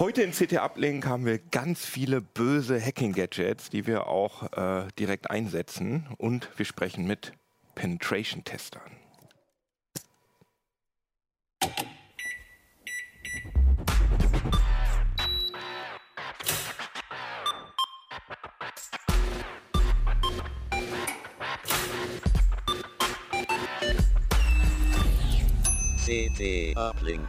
Heute in CT Uplink haben wir ganz viele böse Hacking-Gadgets, die wir auch äh, direkt einsetzen. Und wir sprechen mit Penetration-Testern. CT Uplink.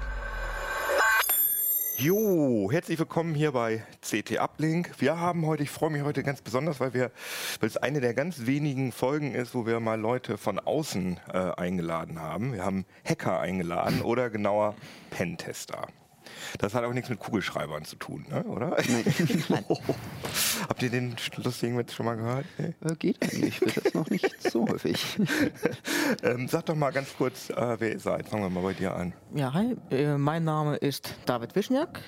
Jo, herzlich willkommen hier bei CT Uplink. Wir haben heute, ich freue mich heute ganz besonders, weil wir, weil es eine der ganz wenigen Folgen ist, wo wir mal Leute von außen äh, eingeladen haben. Wir haben Hacker eingeladen oder genauer Pentester. Das hat auch nichts mit Kugelschreibern zu tun, ne? oder? Nein. Habt ihr den lustigen Witz schon mal gehört? Nee? Äh, geht eigentlich, bis jetzt noch nicht so häufig. ähm, sag doch mal ganz kurz, äh, wer ihr seid. Fangen wir mal bei dir an. Ja, hi, äh, mein Name ist David Wischniak.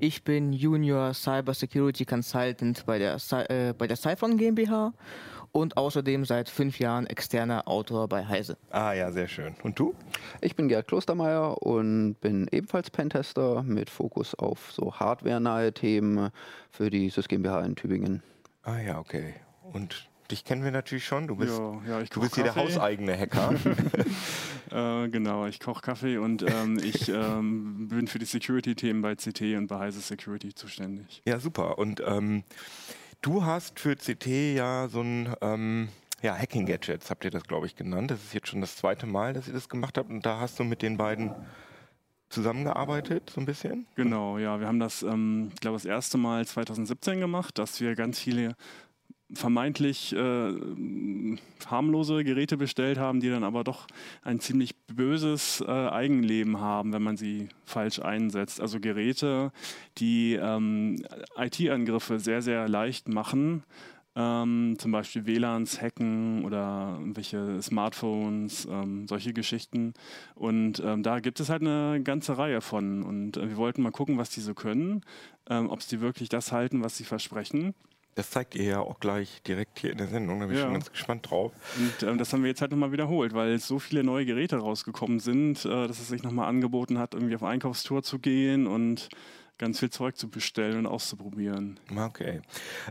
Ich bin Junior Cyber Security Consultant bei der, äh, bei der Cyphon GmbH und außerdem seit fünf Jahren externer Autor bei Heise. Ah ja, sehr schön. Und du? Ich bin Gerd Klostermeier und bin ebenfalls Pentester mit Fokus auf so hardware-nahe Themen für die SYS GmbH in Tübingen. Ah ja, okay. Und dich kennen wir natürlich schon. Du bist, ja, ja, du bist hier der hauseigene Hacker. äh, genau, ich koche Kaffee und ähm, ich ähm, bin für die Security-Themen bei CT und bei Heise Security zuständig. Ja, super. Und ähm, Du hast für CT ja so ein ähm, ja, Hacking-Gadgets, habt ihr das, glaube ich, genannt. Das ist jetzt schon das zweite Mal, dass ihr das gemacht habt. Und da hast du mit den beiden zusammengearbeitet, so ein bisschen? Genau, ja. Wir haben das, ähm, ich glaube, das erste Mal 2017 gemacht, dass wir ganz viele vermeintlich äh, harmlose Geräte bestellt haben, die dann aber doch ein ziemlich böses äh, Eigenleben haben, wenn man sie falsch einsetzt. Also Geräte, die ähm, IT-Angriffe sehr, sehr leicht machen. Ähm, zum Beispiel WLANs hacken oder irgendwelche Smartphones, ähm, solche Geschichten. Und ähm, da gibt es halt eine ganze Reihe von. Und äh, wir wollten mal gucken, was die so können, ähm, ob sie wirklich das halten, was sie versprechen. Das zeigt ihr ja auch gleich direkt hier in der Sendung. Da bin ich ja. schon ganz gespannt drauf. Und ähm, das haben wir jetzt halt nochmal wiederholt, weil so viele neue Geräte rausgekommen sind, äh, dass es sich nochmal angeboten hat, irgendwie auf Einkaufstour zu gehen und ganz viel Zeug zu bestellen und auszuprobieren. Okay.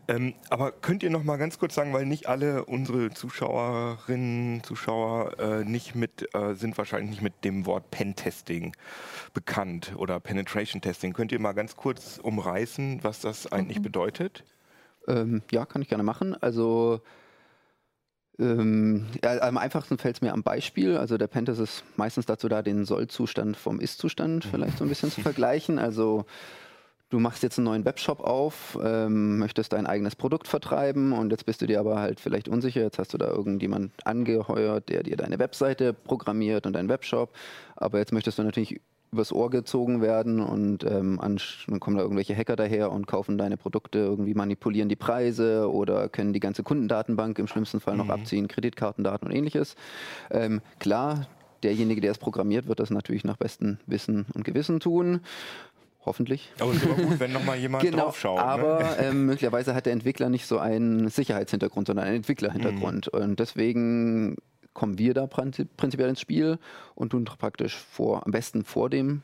Ähm, aber könnt ihr noch mal ganz kurz sagen, weil nicht alle unsere Zuschauerinnen, Zuschauer äh, nicht mit, äh, sind wahrscheinlich nicht mit dem Wort Pentesting bekannt oder Penetration Testing. Könnt ihr mal ganz kurz umreißen, was das eigentlich mhm. bedeutet? Ähm, ja, kann ich gerne machen. Also ähm, ja, am einfachsten fällt es mir am Beispiel. Also der Pentest ist meistens dazu da, den Soll-Zustand vom Ist-Zustand vielleicht so ein bisschen zu vergleichen. Also du machst jetzt einen neuen Webshop auf, ähm, möchtest dein eigenes Produkt vertreiben und jetzt bist du dir aber halt vielleicht unsicher. Jetzt hast du da irgendjemand angeheuert, der dir deine Webseite programmiert und deinen Webshop. Aber jetzt möchtest du natürlich übers Ohr gezogen werden und ähm, dann kommen da irgendwelche Hacker daher und kaufen deine Produkte, irgendwie manipulieren die Preise oder können die ganze Kundendatenbank im schlimmsten Fall noch mhm. abziehen, Kreditkartendaten und ähnliches. Ähm, klar, derjenige, der es programmiert, wird das natürlich nach bestem Wissen und Gewissen tun. Hoffentlich. Aber es ist aber gut, wenn nochmal jemand genau, draufschaut. Ne? Aber ne? ähm, möglicherweise hat der Entwickler nicht so einen Sicherheitshintergrund, sondern einen Entwicklerhintergrund. Mhm. Und deswegen kommen wir da prinzipiell ins Spiel und tun praktisch vor, am besten vor dem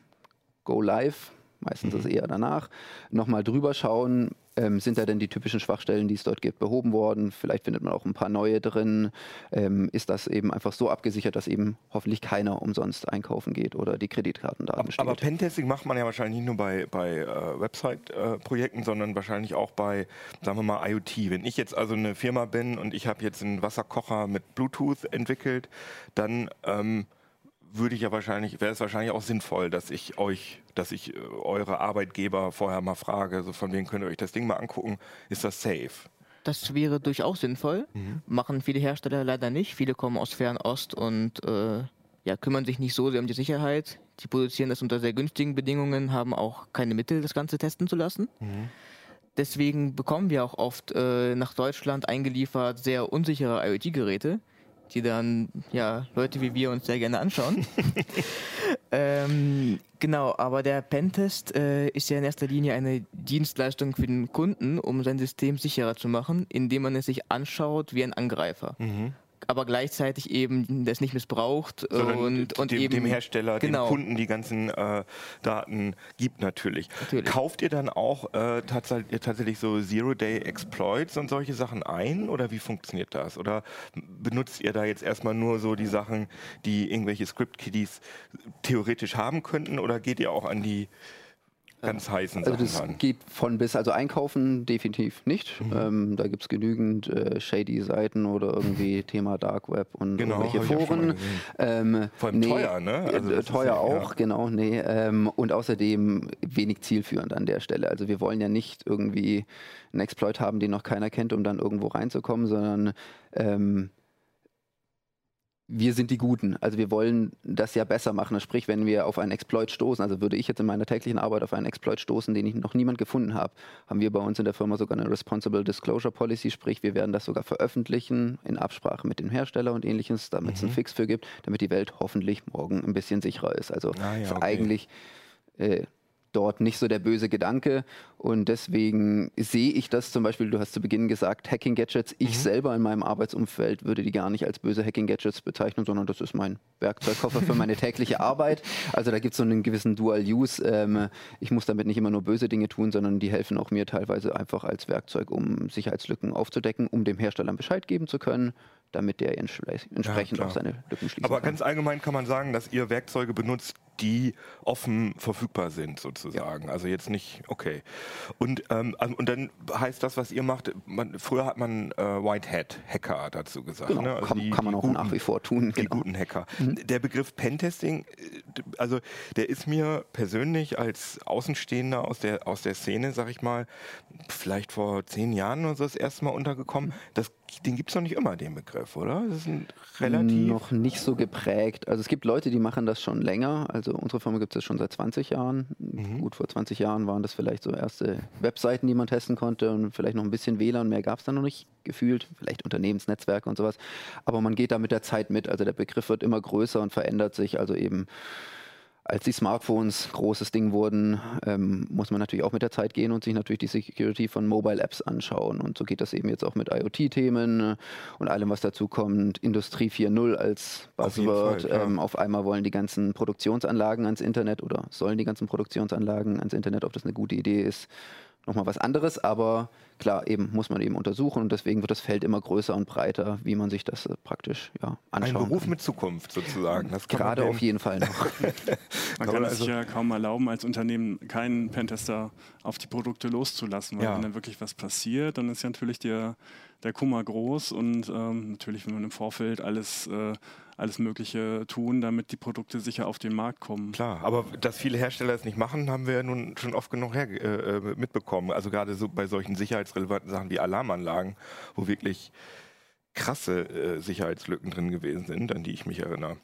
Go Live, meistens mhm. ist eher danach, nochmal drüber schauen, ähm, sind da denn die typischen Schwachstellen, die es dort gibt, behoben worden? Vielleicht findet man auch ein paar neue drin. Ähm, ist das eben einfach so abgesichert, dass eben hoffentlich keiner umsonst einkaufen geht oder die Kreditkartendaten aber, Aber Pentesting macht man ja wahrscheinlich nicht nur bei, bei äh, Website-Projekten, äh, sondern wahrscheinlich auch bei, sagen wir mal, IoT. Wenn ich jetzt also eine Firma bin und ich habe jetzt einen Wasserkocher mit Bluetooth entwickelt, dann ähm, würde ich ja wahrscheinlich, wäre es wahrscheinlich auch sinnvoll, dass ich euch, dass ich äh, eure Arbeitgeber vorher mal frage, so von wem könnt ihr euch das Ding mal angucken, ist das safe? Das wäre durchaus sinnvoll. Mhm. Machen viele Hersteller leider nicht. Viele kommen aus Fernost und äh, ja, kümmern sich nicht so sehr um die Sicherheit. Die produzieren das unter sehr günstigen Bedingungen, haben auch keine Mittel, das Ganze testen zu lassen. Mhm. Deswegen bekommen wir auch oft äh, nach Deutschland eingeliefert sehr unsichere IoT-Geräte, die dann ja Leute wie wir uns sehr gerne anschauen. ähm, genau, aber der Pentest äh, ist ja in erster Linie eine Dienstleistung für den Kunden, um sein System sicherer zu machen, indem man es sich anschaut wie ein Angreifer. Mhm. Aber gleichzeitig eben das nicht missbraucht Sondern und, und dem, eben dem Hersteller, genau. dem Kunden die ganzen äh, Daten gibt natürlich. Natürlich. Kauft ihr dann auch äh, tatsächlich, tatsächlich so Zero-Day-Exploits und solche Sachen ein oder wie funktioniert das? Oder benutzt ihr da jetzt erstmal nur so die Sachen, die irgendwelche Script-Kiddies theoretisch haben könnten oder geht ihr auch an die ganz heißen Also Sachen das ran? geht von bis, also einkaufen definitiv nicht. Mhm. Ähm, da gibt es genügend äh, shady Seiten oder irgendwie Thema Dark Web und Genau, irgendwelche Foren. Ähm, Vor allem teuer, ne? äh, Also ist teuer ja- auch, ja. genau, nee. Ähm, und außerdem wenig zielführend an der Stelle. Also wir wollen ja nicht irgendwie einen Exploit haben, den noch keiner kennt, um dann irgendwo reinzukommen, sondern ähm, wir sind die Guten. Also wir wollen das ja besser machen. Sprich, wenn wir auf einen Exploit stoßen, also würde ich jetzt in meiner täglichen Arbeit auf einen Exploit stoßen, den ich noch niemand gefunden habe, haben wir bei uns in der Firma sogar eine Responsible Disclosure Policy, sprich, wir werden das sogar veröffentlichen in Absprache mit dem Hersteller und ähnliches, damit Mhm. es einen Fix für gibt, damit die Welt hoffentlich morgen ein bisschen sicherer ist. Also Ah ja, ist okay. eigentlich äh, dort nicht so der böse Gedanke. Und deswegen sehe ich das zum Beispiel, du hast zu Beginn gesagt, Hacking-Gadgets. Ich Mhm. selber in meinem Arbeitsumfeld würde die gar nicht als böse Hacking-Gadgets bezeichnen, sondern das ist mein Werkzeugkoffer für meine tägliche Arbeit. Also da gibt es so einen gewissen Dual-Use. Ähm, ich muss damit nicht immer nur böse Dinge tun, sondern die helfen auch mir teilweise einfach als Werkzeug, um Sicherheitslücken aufzudecken, um dem Hersteller Bescheid geben zu können, damit der entspre- entsprechend klar. auch seine Lücken schließen Aber kann. ganz allgemein kann man sagen, dass ihr Werkzeuge benutzt, die offen verfügbar sind, sozusagen. Also jetzt nicht, okay. Und, ähm, also- und dann heißt das, was ihr macht, man, früher hat man äh, White Hat Hacker dazu gesagt. Genau, ne? Also kann, die- kann man auch guten- nach wie vor tun. Die Genau. guten Hacker. Der Begriff Pentesting, äh, also der ist mir persönlich als Außenstehender aus der, aus der Szene, sag ich mal, vielleicht vor zehn Jahren oder so das erste Mal untergekommen. Das, den gibt es noch nicht immer, den Begriff, oder? Das ist ein relativ. Noch nicht so geprägt. Also es gibt Leute, die machen das schon länger. Also unsere Firma gibt es schon seit 20 Jahren. Mhm. Gut, vor 20 Jahren waren das vielleicht so erste Webseiten, die man testen konnte und vielleicht noch ein bisschen WLAN. Mehr gab es dann noch nicht gefühlt. Vielleicht Unternehmensnetzwerke und sowas. Aber man geht da mit der Zeit mit. Also der Begriff wird immer größer und verändert sich. Also eben als die Smartphones großes Ding wurden, ähm, muss man natürlich auch mit der Zeit gehen und sich natürlich die Security von Mobile Apps anschauen. Und so geht das eben jetzt auch mit IoT-Themen äh, und allem, was dazu kommt. Industrie 4.0 als Auf Buzzword. Fall, ja. ähm, auf einmal wollen die ganzen Produktionsanlagen ans Internet oder sollen die ganzen Produktionsanlagen ans Internet, ob das eine gute Idee ist, nochmal was anderes. Aber klar, eben muss man eben untersuchen und deswegen wird das Feld immer größer und breiter, wie man sich das äh, praktisch ja, Ein anschauen Beruf kann. mit Zukunft sozusagen. Gerade auf jeden Fall noch. Man Kann es also- sich ja kaum erlauben, als Unternehmen keinen Pentester auf die Produkte loszulassen, weil Ja. wenn dann wirklich was passiert, dann ist ja natürlich der, der Kummer groß und ähm, natürlich will man im Vorfeld alles, äh, alles Mögliche tun, damit die Produkte sicher auf den Markt kommen. Klar, aber dass viele Hersteller es nicht machen, haben wir ja nun schon oft genug her, äh, äh, mitbekommen. Also gerade so bei solchen sicherheitsrelevanten Sachen wie Alarmanlagen, wo wirklich krasse äh, Sicherheitslücken drin gewesen sind, an die ich mich erinnere.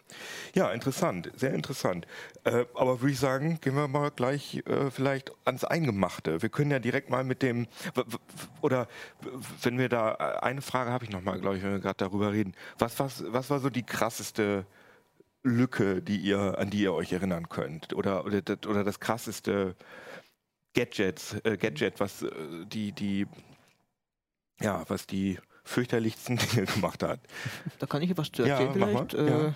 Ja, interessant, sehr interessant. Äh, aber würde ich sagen, gehen wir mal gleich äh, vielleicht ans Eingemachte. Wir können ja direkt mal mit dem, oder wenn wir da, äh, eine Frage habe ich noch mal, glaube ich, wenn wir gerade darüber reden. Was, was, was war so die krasseste Lücke, die ihr, an die ihr euch erinnern könnt? Oder, oder, das- oder das krasseste Gadgets, äh, Gadget, was äh, die, die, ja, was die fürchterlichsten Dinge gemacht hat. Da kann ich etwas zu Ja, erzählen mal, vielleicht. Äh, ja.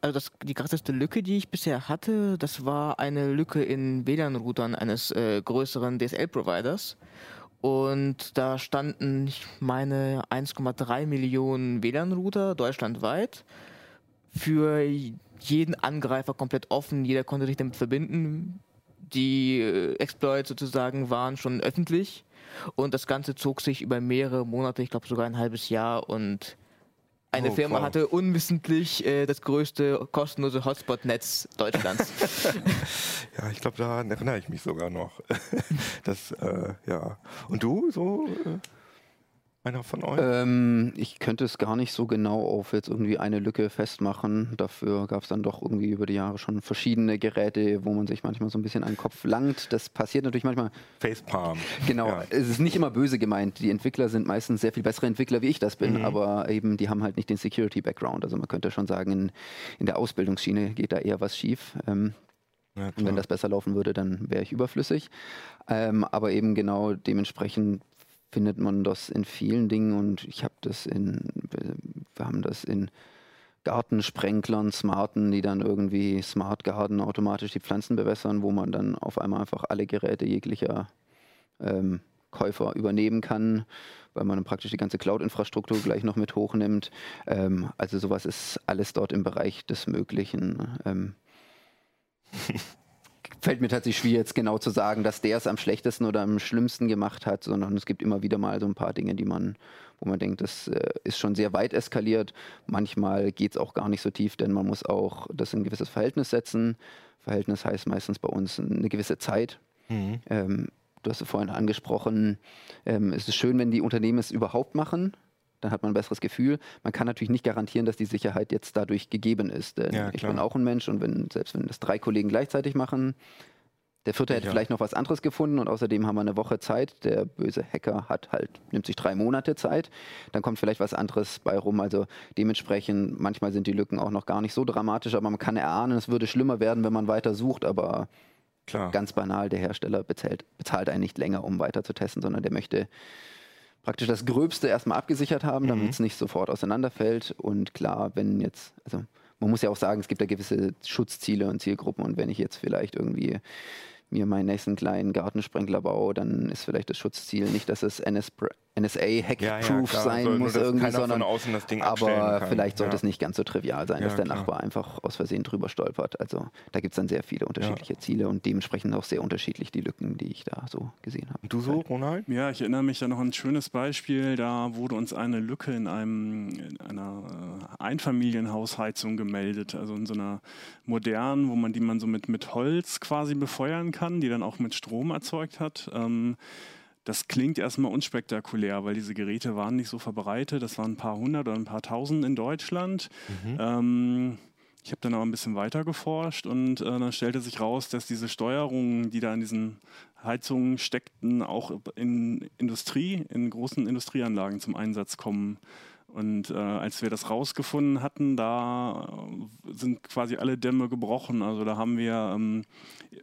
Also das, die krasseste Lücke, die ich bisher hatte, das war eine Lücke in WLAN-Routern eines äh, größeren DSL-Providers. Und da standen, ich meine, 1,3 Millionen WLAN-Router deutschlandweit für jeden Angreifer komplett offen. Jeder konnte sich damit verbinden. Die äh, Exploits sozusagen waren schon öffentlich. Und das Ganze zog sich über mehrere Monate, ich glaube sogar ein halbes Jahr. Und eine Oh, Firma wow. hatte unwissentlich äh, das größte kostenlose Hotspot-Netz Deutschlands. Ja, ich glaube, daran erinnere ich mich sogar noch. das, äh, ja. Und du, so äh, einer von euch? Ähm, ich könnte es gar nicht so genau auf jetzt irgendwie eine Lücke festmachen. Dafür gab es dann doch irgendwie über die Jahre schon verschiedene Geräte, wo man sich manchmal so ein bisschen an den Kopf langt. Das passiert natürlich manchmal. Facepalm. Genau, Ja. es ist nicht immer böse gemeint. Die Entwickler sind meistens sehr viel bessere Entwickler, wie ich das bin, Mhm. aber eben die haben halt nicht den Security-Background. Also man könnte schon sagen, in, in der Ausbildungsschiene geht da eher was schief. Ähm, Ja, und wenn das besser laufen würde, dann wäre ich überflüssig. Ähm, aber eben genau dementsprechend findet man das in vielen Dingen und ich habe das in, wir haben das in Gartensprenklern, Smarten, die dann irgendwie Smart Garden automatisch die Pflanzen bewässern, wo man dann auf einmal einfach alle Geräte jeglicher ähm, Käufer übernehmen kann, weil man dann praktisch die ganze Cloud-Infrastruktur gleich noch mit hochnimmt. Ähm, also sowas ist alles dort im Bereich des Möglichen. Ähm, fällt mir tatsächlich schwer, jetzt genau zu sagen, dass der es am schlechtesten oder am schlimmsten gemacht hat, sondern es gibt immer wieder mal so ein paar Dinge, die man, wo man denkt, das äh, ist schon sehr weit eskaliert. Manchmal geht es auch gar nicht so tief, denn man muss auch das in ein gewisses Verhältnis setzen. Verhältnis heißt meistens bei uns eine gewisse Zeit. Mhm. Ähm, du hast es vorhin angesprochen, ähm, es ist schön, wenn die Unternehmen es überhaupt machen dann hat man ein besseres Gefühl. Man kann natürlich nicht garantieren, dass die Sicherheit jetzt dadurch gegeben ist. Denn ja, ich bin auch ein Mensch und wenn, selbst wenn das drei Kollegen gleichzeitig machen, der vierte hätte ja. vielleicht noch was anderes gefunden und außerdem haben wir eine Woche Zeit. Der böse Hacker hat halt, nimmt sich drei Monate Zeit. Dann kommt vielleicht was anderes bei rum. Also dementsprechend, manchmal sind die Lücken auch noch gar nicht so dramatisch, aber man kann erahnen, es würde schlimmer werden, wenn man weiter sucht, aber Klar. ganz banal, der Hersteller bezahlt, bezahlt einen nicht länger, um weiter zu testen, sondern der möchte praktisch das Gröbste erstmal abgesichert haben, damit mhm. es nicht sofort auseinanderfällt. Und klar, wenn jetzt, also man muss ja auch sagen, es gibt ja gewisse Schutzziele und Zielgruppen und wenn ich jetzt vielleicht irgendwie mir meinen nächsten kleinen Gartensprenkler baue, dann ist vielleicht das Schutzziel nicht, dass es NS NSA hackproof ja, ja, sein also, muss irgendwie, sondern aber vielleicht sollte ja. es nicht ganz so trivial sein, dass der klar. Nachbar einfach aus Versehen drüber stolpert. Also da gibt es dann sehr viele unterschiedliche Ziele und dementsprechend auch sehr unterschiedlich die Lücken, die ich da so gesehen habe. Du so, Ronald? Ja, ich erinnere mich da noch an ein schönes Beispiel. Da wurde uns eine Lücke in einem in einer äh, Einfamilienhausheizung gemeldet, also in so einer modernen, wo man die man so mit mit Holz quasi befeuern kann, die dann auch mit Strom erzeugt hat. Ähm, das klingt erstmal unspektakulär, weil diese Geräte waren nicht so verbreitet. Das waren ein paar hundert oder ein paar tausend in Deutschland. Mhm. Ähm, ich habe dann aber ein bisschen weiter geforscht und äh, dann stellte sich raus, dass diese Steuerungen, die da in diesen Heizungen steckten, auch in Industrie, in großen Industrieanlagen zum Einsatz kommen. Und äh, als wir das rausgefunden hatten, da sind quasi alle Dämme gebrochen. Also da haben wir ähm,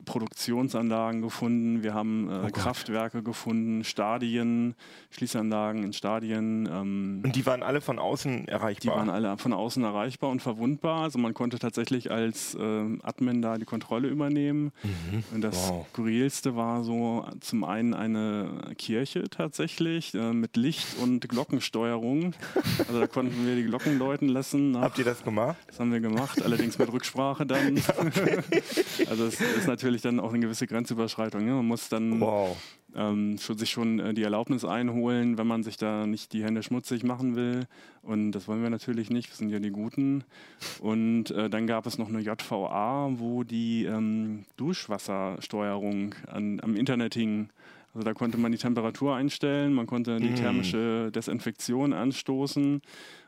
Produktionsanlagen gefunden, wir haben äh, oh Kraftwerke gefunden, Stadien, Schließanlagen in Stadien. Ähm, und die waren alle von außen erreichbar? Die waren alle von außen erreichbar und verwundbar. Also man konnte tatsächlich als äh, Admin da die Kontrolle übernehmen. Mhm. Und das wow. Skurrilste war so zum einen eine Kirche tatsächlich äh, mit Licht und Glockensteuerung. Also da konnten wir die Glocken läuten lassen. Habt ihr das gemacht? Das haben wir gemacht, allerdings mit Rücksprache dann. also es ist natürlich dann auch eine gewisse Grenzüberschreitung. Ne? Man muss dann wow. ähm, sich schon äh, die Erlaubnis einholen, wenn man sich da nicht die Hände schmutzig machen will. Und das wollen wir natürlich nicht, wir sind ja die Guten. Und äh, dann gab es noch eine JVA, wo die ähm, Duschwassersteuerung an, am Internet hing. Also da konnte man die Temperatur einstellen, man konnte die mm. thermische Desinfektion anstoßen.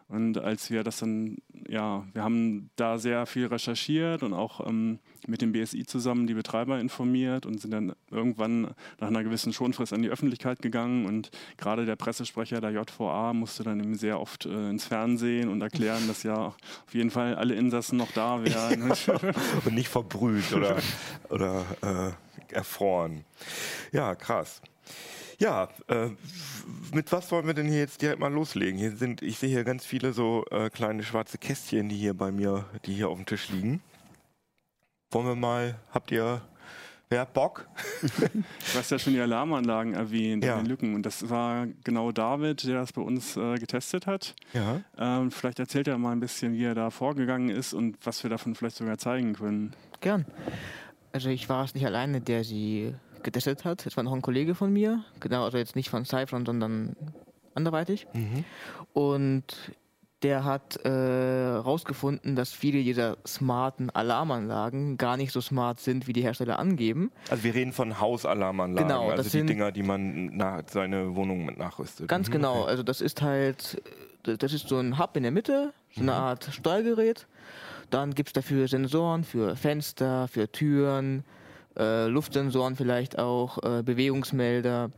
Und als wir das dann, ja, wir haben da sehr viel recherchiert und auch ähm, mit dem BSI zusammen die Betreiber informiert und sind dann irgendwann nach einer gewissen Schonfrist an die Öffentlichkeit gegangen. Und gerade der Pressesprecher der JVA musste dann eben sehr oft äh, ins Fernsehen und erklären, dass ja auf jeden Fall alle Insassen noch da wären. und nicht verbrüht oder, oder äh, erfroren. Ja, krass. Ja, äh, mit was wollen wir denn hier jetzt direkt mal loslegen? Hier sind, ich sehe hier ganz viele so äh, kleine schwarze Kästchen, die hier bei mir, die hier auf dem Tisch liegen. Wollen wir mal, habt ihr, wer hat Bock? du hast ja schon die Alarmanlagen erwähnt, ja. die Lücken. Und das war genau David, der das bei uns äh, getestet hat. Ja. Ähm, vielleicht erzählt er mal ein bisschen, wie er da vorgegangen ist und was wir davon vielleicht sogar zeigen können. Gern. Also ich war es nicht alleine, der sie getestet hat. Es war noch ein Kollege von mir, genau, also jetzt nicht von Cyphron, sondern anderweitig. Mhm. Und der hat herausgefunden, äh, dass viele dieser smarten Alarmanlagen gar nicht so smart sind, wie die Hersteller angeben. Also wir reden von Hausalarmanlagen, genau, also die Dinger, die man nach, seine Wohnung mit nachrüstet. Ganz mhm, genau, okay. also das ist halt, das ist so ein Hub in der Mitte, so eine mhm. Art Steuergerät. Dann gibt es dafür Sensoren für Fenster, für Türen, äh, Luftsensoren vielleicht auch, äh, Bewegungsmelder.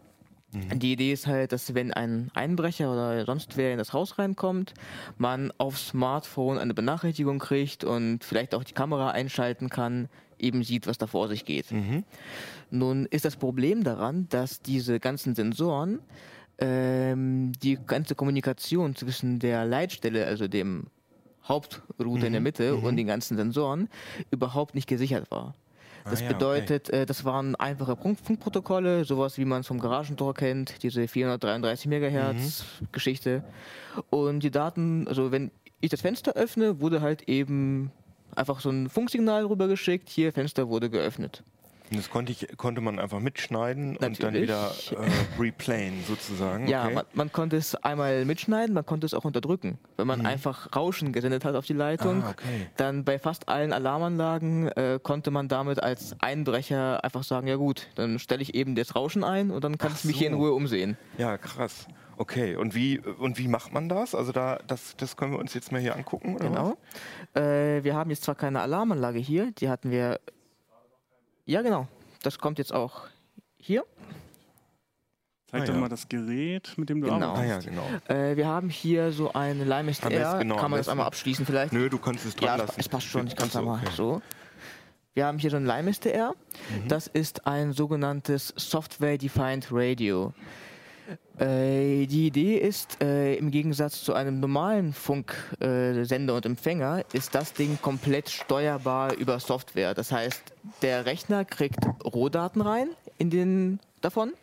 Mhm. Die Idee ist halt, dass wenn ein Einbrecher oder sonst wer in das Haus reinkommt, man aufs Smartphone eine Benachrichtigung kriegt und vielleicht auch die Kamera einschalten kann, eben sieht, was da vor sich geht. Mhm. Nun ist das Problem daran, dass diese ganzen Sensoren ähm, die ganze Kommunikation zwischen der Leitstelle, also dem Hauptrouter in der Mitte und den ganzen Sensoren überhaupt nicht gesichert war. Das Ah ja, okay. bedeutet, äh, das waren einfache Funk- Funkprotokolle, sowas wie man es vom Garagentor kennt, diese 433 Megahertz Geschichte. Und die Daten, also wenn ich das Fenster öffne, wurde halt eben einfach so ein Funksignal rübergeschickt, hier Fenster wurde geöffnet. Und das konnte, ich, konnte man einfach mitschneiden und dann Natürlich. wieder äh, replayen sozusagen. Ja, okay. man, man konnte es einmal mitschneiden, man konnte es auch unterdrücken. Wenn man einfach Rauschen gesendet hat auf die Leitung, Mhm. Ah, okay. dann bei fast allen Alarmanlagen äh, konnte man damit als Einbrecher einfach sagen, ja gut, dann stelle ich eben das Rauschen ein und dann kann Ach ich mich hier in so. Ruhe umsehen. Ja, krass. Okay, und wie, und wie macht man das? Also da, das, das können wir uns jetzt mal hier angucken, oder Genau. Äh, wir haben jetzt zwar keine Alarmanlage hier, die hatten wir. Ja, genau. Das kommt jetzt auch hier. Zeig Ah, doch ja. mal das Gerät, mit dem du Genau. was? Ah ja, arbeitest. genau. Äh, wir haben hier so eine Limest Am besten, R. genau, kann man das einmal abschließen vielleicht? Nö, du kannst es dran Ja, lassen. es passt schon. Ich kann es einmal okay. so. Wir haben hier so ein Limest R. Mhm. Das ist ein sogenanntes Software-Defined Radio. Äh, die Idee ist, äh, im Gegensatz zu einem normalen Funksender äh, und Empfänger, ist das Ding komplett steuerbar über Software. Das heißt, der Rechner kriegt Rohdaten rein in den davon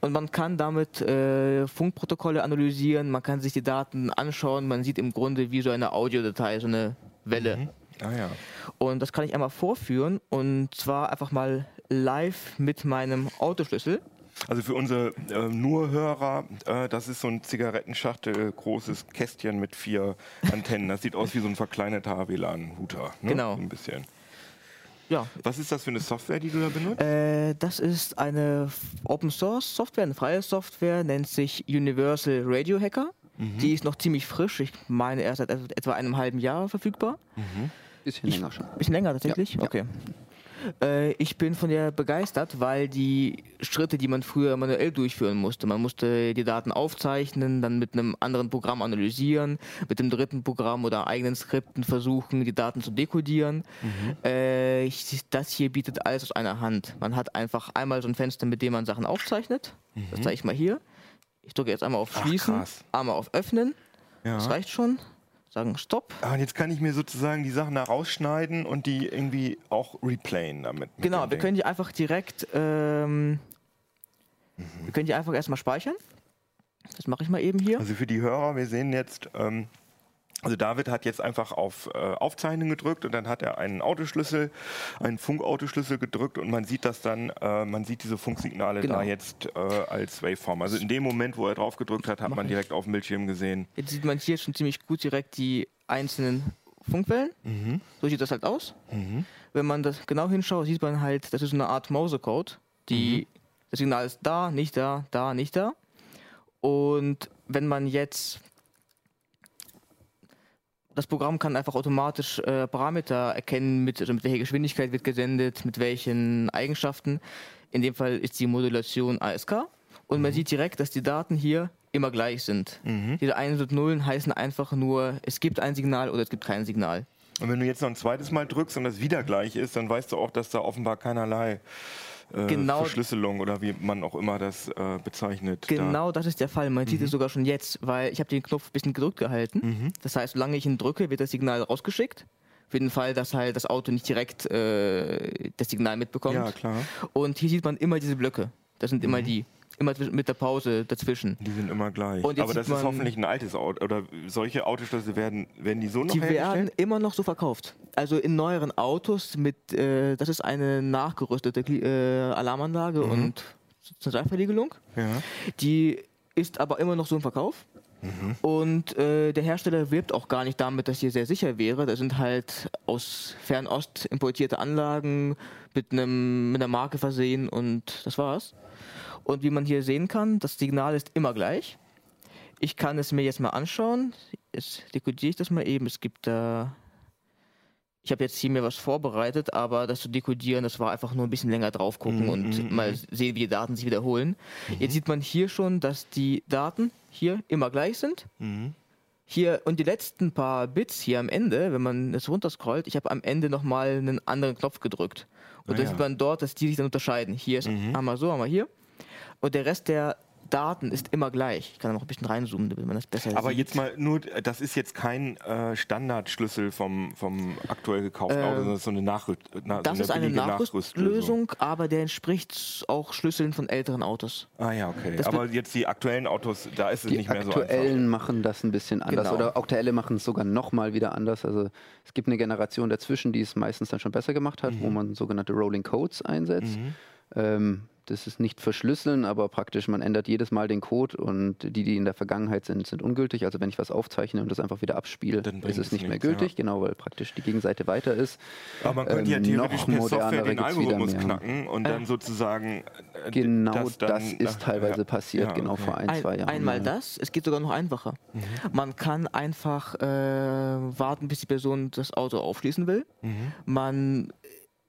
und man kann damit äh, Funkprotokolle analysieren, man kann sich die Daten anschauen, man sieht im Grunde wie so eine Audiodatei, so eine Welle. Ah ja. Und das kann ich einmal vorführen und zwar einfach mal live mit meinem Autoschlüssel. Also für unsere äh, nur Hörer, äh, das ist so ein Zigarettenschachtel, großes Kästchen mit vier Antennen. Das sieht aus wie so ein verkleinerter WLAN-Router. Ne? Genau. So ein bisschen. Ja, Was ist das für eine Software, die du da benutzt? äh, das ist eine Open Source Software, eine freie Software, nennt sich Universal Radio Hacker. Die ist noch ziemlich frisch, ich meine erst seit et- etwa einem halben Jahr verfügbar. Bisschen länger schon. Bisschen länger tatsächlich? Ja, ja. Äh, ich bin von der begeistert, weil die Schritte, die man früher manuell durchführen musste, man musste die Daten aufzeichnen, dann mit einem anderen Programm analysieren, mit dem dritten Programm oder eigenen Skripten versuchen, die Daten zu dekodieren. Äh, ich, das hier bietet alles aus einer Hand. Man hat einfach einmal so ein Fenster, mit dem man Sachen aufzeichnet. Das zeige ich mal hier. Ich drücke jetzt einmal auf Ach, Schließen, krass. einmal auf Öffnen. Ja. Das reicht schon. Sagen Stopp. Ah, und jetzt kann ich mir sozusagen die Sachen da rausschneiden und die irgendwie auch replayen damit. mit Genau, wir Ding. können die einfach direkt, ähm, Mhm. wir können die einfach erstmal speichern. Das mache ich mal eben hier. Also für die Hörer, wir sehen jetzt, ähm, also David hat jetzt einfach auf äh, Aufzeichnen gedrückt und dann hat er einen Autoschlüssel, einen Funkautoschlüssel gedrückt und man sieht das dann, äh, man sieht diese Funksignale Genau. da jetzt äh, als Waveform. Also in dem Moment, wo er drauf gedrückt hat, hat Mach man ich. direkt auf dem Bildschirm gesehen. Jetzt sieht man hier schon ziemlich gut direkt die einzelnen Funkwellen. Mhm. So sieht das halt aus. Mhm. Wenn man das genau hinschaut, sieht man halt, das ist eine Art Morsecode. Die, Mhm. Das Signal ist da, nicht da, da, nicht da. Und wenn man jetzt das Programm kann einfach automatisch äh, Parameter erkennen, mit, also mit welcher Geschwindigkeit wird gesendet, mit welchen Eigenschaften. In dem Fall ist die Modulation ASK. Und man sieht direkt, dass die Daten hier immer gleich sind. Diese 1 und Nullen heißen einfach nur, es gibt ein Signal oder es gibt kein Signal. Und wenn du jetzt noch ein zweites Mal drückst und das wieder gleich ist, dann weißt du auch, dass da offenbar keinerlei äh, Genau. Verschlüsselung oder wie man auch immer das äh, bezeichnet. Genau das ist der Fall. Man Mhm. sieht es sogar schon jetzt, weil ich habe den Knopf ein bisschen gedrückt gehalten. Mhm. Das heißt, solange ich ihn drücke, wird das Signal rausgeschickt. Für den Fall, dass halt das Auto nicht direkt äh, das Signal Da. mitbekommt. Ja, klar. Und hier sieht man immer diese Blöcke. Das sind Mhm. immer die. Immer mit der Pause dazwischen. Die sind immer gleich. Aber das ist hoffentlich ein altes Auto. Oder solche Autoschlüssel werden, werden die so noch Die werden immer noch so verkauft. Also in neueren Autos mit, äh, das ist eine nachgerüstete äh, Alarmanlage Mhm. und Zentralverriegelung. Ja. Die ist aber immer noch so im Verkauf. Und äh, der Hersteller wirbt auch gar nicht damit, dass hier sehr sicher wäre. Da sind halt aus Fernost importierte Anlagen mit, einem, mit einer Marke versehen und das war's. Und wie man hier sehen kann, das Signal ist immer gleich. Ich kann es mir jetzt mal anschauen. Jetzt dekodiere ich das mal eben. Es gibt da. Ich habe jetzt hier mir was vorbereitet, aber das zu dekodieren, das war einfach nur ein bisschen länger drauf gucken Mhm, und mhm, mal sehen, wie die Daten sich wiederholen. Jetzt sieht man hier schon, dass die Daten hier immer gleich sind. Mhm. Hier und die letzten paar Bits hier am Ende, wenn man es runterscrollt, ich habe am Ende nochmal einen anderen Knopf gedrückt. Und Ah dann ja. sieht man dort, dass die sich dann unterscheiden. Hier ist Mhm. einmal so, einmal hier. Und der Rest der Daten ist immer gleich. Ich kann noch ein bisschen reinzoomen, damit man das besser Aber sieht. jetzt mal nur, das ist jetzt kein äh, Standardschlüssel vom, vom aktuell gekauften Ähm, Auto, sondern das ist so eine, Nachrü na, das so ist eine Nachrüstlösung, aber der entspricht auch Schlüsseln von älteren Autos. Ah ja, okay. Das Aber jetzt die aktuellen Autos, da ist es Die nicht mehr so aktuellen einfach. machen das ein bisschen anders. Genau. Oder aktuelle machen es sogar nochmal wieder anders. Also es gibt eine Generation dazwischen, die es meistens dann schon besser gemacht hat, wo Mhm. man sogenannte Rolling Codes einsetzt. Ähm, das ist nicht verschlüsseln, aber praktisch, man ändert jedes Mal den Code und die, die in der Vergangenheit sind, sind ungültig. Also wenn ich was aufzeichne und das einfach wieder abspiele, Dann ist es nicht mehr nichts, gültig, ja. genau, weil praktisch die Gegenseite weiter ist. Aber man könnte ja Ähm, theoretisch noch per Software den Algorithmus knacken und dann sozusagen äh, Genau das, das, ist nach- teilweise ja. passiert, Ja, genau okay. vor ein, Ein, zwei Jahren. einmal ja. das, es geht sogar noch einfacher. Mhm. Man kann einfach äh, warten, bis die Person das Auto aufschließen will. Mhm. Man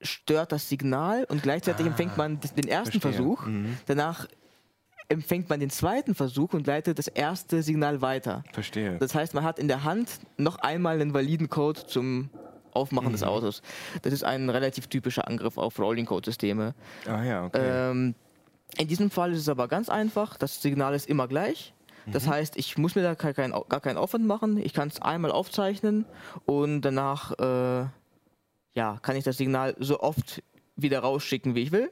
stört das Signal und gleichzeitig empfängt man den ersten Ah, verstehe. Versuch. Mhm. Danach empfängt man den zweiten Versuch und leitet das erste Signal weiter. Verstehe. Das heißt, man hat in der Hand noch einmal einen validen Code zum Aufmachen Mhm. des Autos. Das ist ein relativ typischer Angriff auf Rolling Code Systeme. ah ja, okay. Ähm, in diesem Fall ist es aber ganz einfach. Das Signal ist immer gleich. Das Mhm. heißt, ich muss mir da gar keinen, gar keinen Aufwand machen. Ich kann es einmal aufzeichnen und danach äh, ja, kann ich das Signal so oft wieder rausschicken, wie ich will.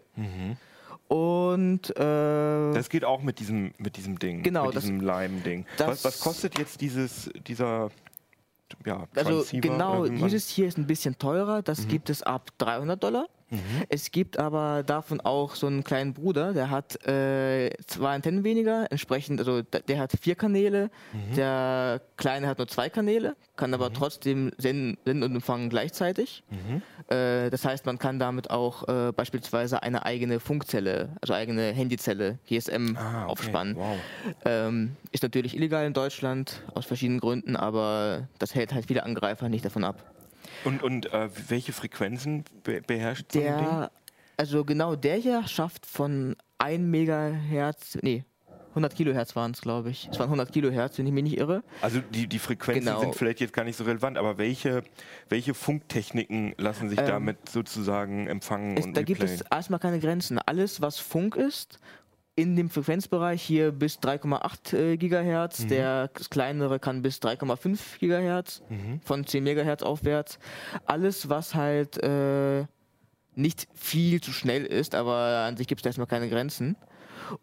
Und äh, das geht auch mit diesem, mit diesem Ding, Genau, mit das- diesem Leim-Ding. Was, was kostet jetzt dieses, dieser, ja, also Transceiver genau, wie man- dieses hier ist ein bisschen teurer. Das gibt es ab 300 Dollar. Es gibt aber davon auch so einen kleinen Bruder, der hat äh, zwei Antennen weniger, entsprechend, also der hat vier Kanäle, der kleine hat nur zwei Kanäle, kann aber trotzdem senden, senden und empfangen gleichzeitig. Äh, das heißt, man kann damit auch äh, beispielsweise eine eigene Funkzelle, also eigene Handyzelle, GSM, Ah, okay. aufspannen. Wow. Ähm, ist natürlich illegal in Deutschland, aus verschiedenen Gründen, aber das hält halt viele Angreifer nicht davon ab. Und, und äh, welche Frequenzen be beherrscht so ein Ding? Der, also genau der hier schafft von 1 Megahertz, nee, 100 Kilohertz waren es, glaube ich. Es waren 100 Kilohertz, wenn ich mich nicht irre. Also die, die Frequenzen Genau. sind vielleicht jetzt gar nicht so relevant, aber welche, welche Funktechniken lassen sich Ähm, damit sozusagen empfangen Es, und da gibt es replayen? erstmal keine Grenzen. Alles, was Funk ist, in dem Frequenzbereich hier bis 3,8 äh, Gigahertz. Der das kleinere kann bis 3,5 Gigahertz, von 10 Megahertz aufwärts. Alles, was halt äh, nicht viel zu schnell ist, aber an sich gibt es erstmal keine Grenzen.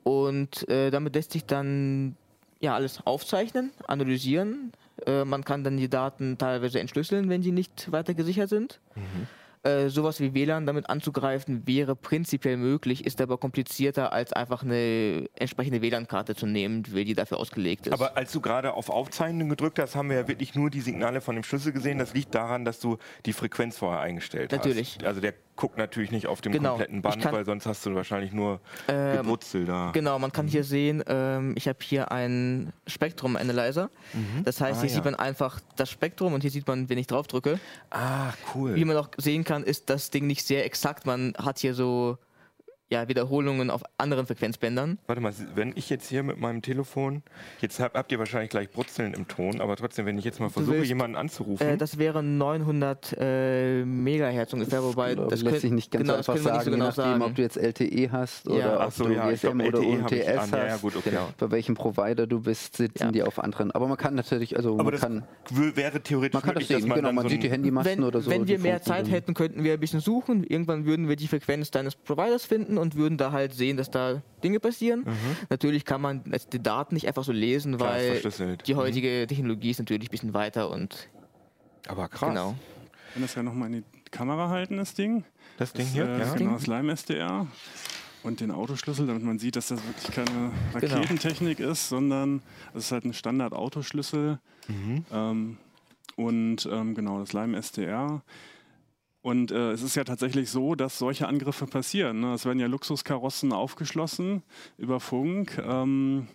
Und äh, damit lässt sich dann ja alles aufzeichnen, analysieren. Äh, man kann dann die Daten teilweise entschlüsseln, wenn die nicht weiter gesichert sind. Äh, sowas wie WLAN damit anzugreifen wäre prinzipiell möglich, ist aber komplizierter als einfach eine entsprechende WLAN-Karte zu nehmen, die die dafür ausgelegt ist. Aber als du gerade auf Aufzeichnen gedrückt hast, haben wir ja wirklich nur die Signale von dem Schlüssel gesehen. Das liegt daran, dass du die Frequenz vorher eingestellt Natürlich. hast. Also der guckt natürlich nicht auf dem Genau. kompletten Band, kann- weil sonst hast du wahrscheinlich nur Ähm, Gebrutzel da. Genau, man kann hier sehen, ähm, ich habe hier einen Spektrum Analyzer. Das heißt, Ah, hier ja. sieht man einfach das Spektrum und hier sieht man, wenn ich drauf drücke. Ah, cool. Wie man auch sehen kann, ist das Ding nicht sehr exakt. Man hat hier so ja, Wiederholungen auf anderen Frequenzbändern. Warte mal, wenn ich jetzt hier mit meinem Telefon, jetzt hab, habt ihr wahrscheinlich gleich Brutzeln im Ton, aber trotzdem, wenn ich jetzt mal versuche, willst- jemanden anzurufen. Äh, das wären 900 äh, Megahertz ungefähr, wobei glaub, das lässt können- sich nicht ganz genau, einfach das sagen, so je genau nachdem, sagen. ob du jetzt LTE hast oder Ja. ob Ach so, du ja, ich GSM glaub, oder ich UMTS an. Ja, ja, hast. gut, okay. Genau. Bei welchem Provider du bist, sitzen Ja. die auf anderen. Aber man kann natürlich, also aber man das kann, wäre theoretisch man kann das möglich, dass sehen, man genau, man so sieht die Handymasten wenn, oder so. wenn wir mehr Zeit hätten, könnten wir ein bisschen suchen. Irgendwann würden wir die Frequenz deines Providers finden und würden da halt sehen, dass da Dinge passieren. Natürlich kann man die Daten nicht einfach so lesen, Mhm. Klar, weil die Mhm. heutige Technologie ist natürlich ein bisschen weiter und Aber krass. genau. Kann das ja nochmal in die Kamera halten, das Ding. Das Ding Das, hier, äh, ja. Genau, das Lime SDR. Und den Autoschlüssel, damit man sieht, dass das wirklich keine Genau. Raketentechnik ist, sondern es ist halt ein Standard-Autoschlüssel. Ähm, und ähm, genau, das Lime SDR. Und äh, es ist ja tatsächlich so, dass solche Angriffe passieren. Ne? Es werden ja Luxuskarossen aufgeschlossen über Funk. Ähm,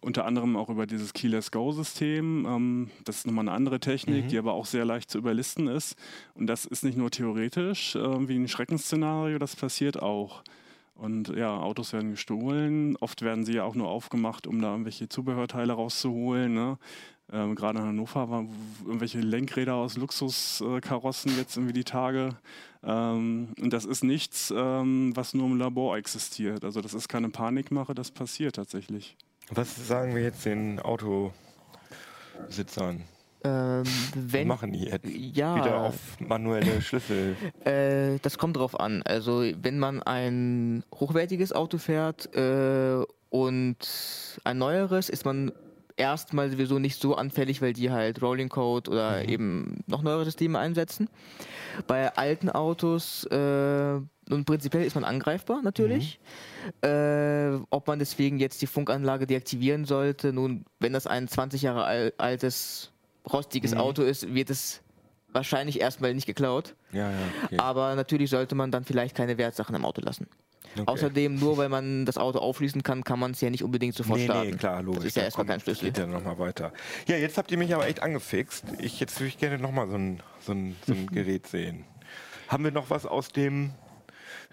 unter anderem auch über dieses Keyless Go-System. Ähm, das ist nochmal eine andere Technik, die aber auch sehr leicht zu überlisten ist. Und das ist nicht nur theoretisch äh, wie ein Schreckensszenario, das passiert auch. Und ja, Autos werden gestohlen. Oft werden sie ja auch nur aufgemacht, um da irgendwelche Zubehörteile rauszuholen. Ne? Ähm, Gerade in Hannover waren irgendwelche Lenkräder aus Luxuskarossen jetzt irgendwie die Tage. Ähm, und das ist nichts, ähm, was nur im Labor existiert. Also das ist keine Panikmache, das passiert tatsächlich. Was sagen wir jetzt den Autobesitzern? Ähm, Was wenn, machen die jetzt? ja, Wieder auf manuelle Schlüssel. Äh, das kommt drauf an. Also wenn man ein hochwertiges Auto fährt äh, und ein neueres, ist man erstmal sowieso nicht so anfällig, weil die halt Rolling Code oder eben noch neuere Systeme einsetzen. Bei alten Autos äh, nun prinzipiell ist man angreifbar natürlich. Äh, ob man deswegen jetzt die Funkanlage deaktivieren sollte, nun, wenn das ein 20 Jahre al altes rostiges Auto ist, wird es wahrscheinlich erstmal nicht geklaut. Ja, ja. Okay. Aber natürlich sollte man dann vielleicht keine Wertsachen im Auto lassen. Okay. Außerdem, nur weil man das Auto aufschließen kann, kann man es ja nicht unbedingt sofort Nee, starten. nee, klar, logisch. Das ist ja erstmal kein Schlüssel. Geht ja nochmal weiter. Ja, jetzt habt ihr mich aber echt angefixt. Ich, jetzt würde ich gerne nochmal so ein, so, ein, so ein Gerät sehen. Haben wir noch was aus dem...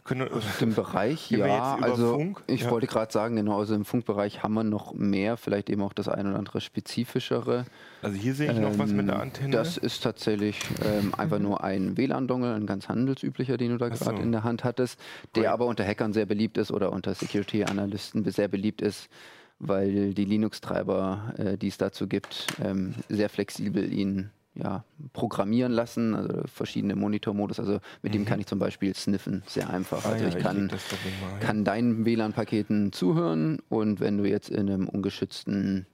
Können, Im Bereich, ja. Also Funk? ich Ja. wollte gerade sagen, genau, also im Funkbereich haben wir noch mehr, vielleicht eben auch das ein oder andere spezifischere. also hier sehe ich noch was mit der Ähm, Antenne. Das ist tatsächlich ähm, einfach nur ein WLAN-Dongle, ein ganz handelsüblicher, den du da gerade so. in der Hand hattest, der Great. aber unter Hackern sehr beliebt ist oder unter Security-Analysten sehr beliebt ist, weil die Linux-Treiber, äh, die es dazu gibt, ähm, sehr flexibel ihn ja, programmieren lassen, also verschiedene Monitormodus. Also mit dem kann ich zum Beispiel sniffen, sehr einfach. Mhm. Ah Also ich ich kann hin. kann deinen WLAN-Paketen zuhören und wenn du jetzt in einem ungeschützten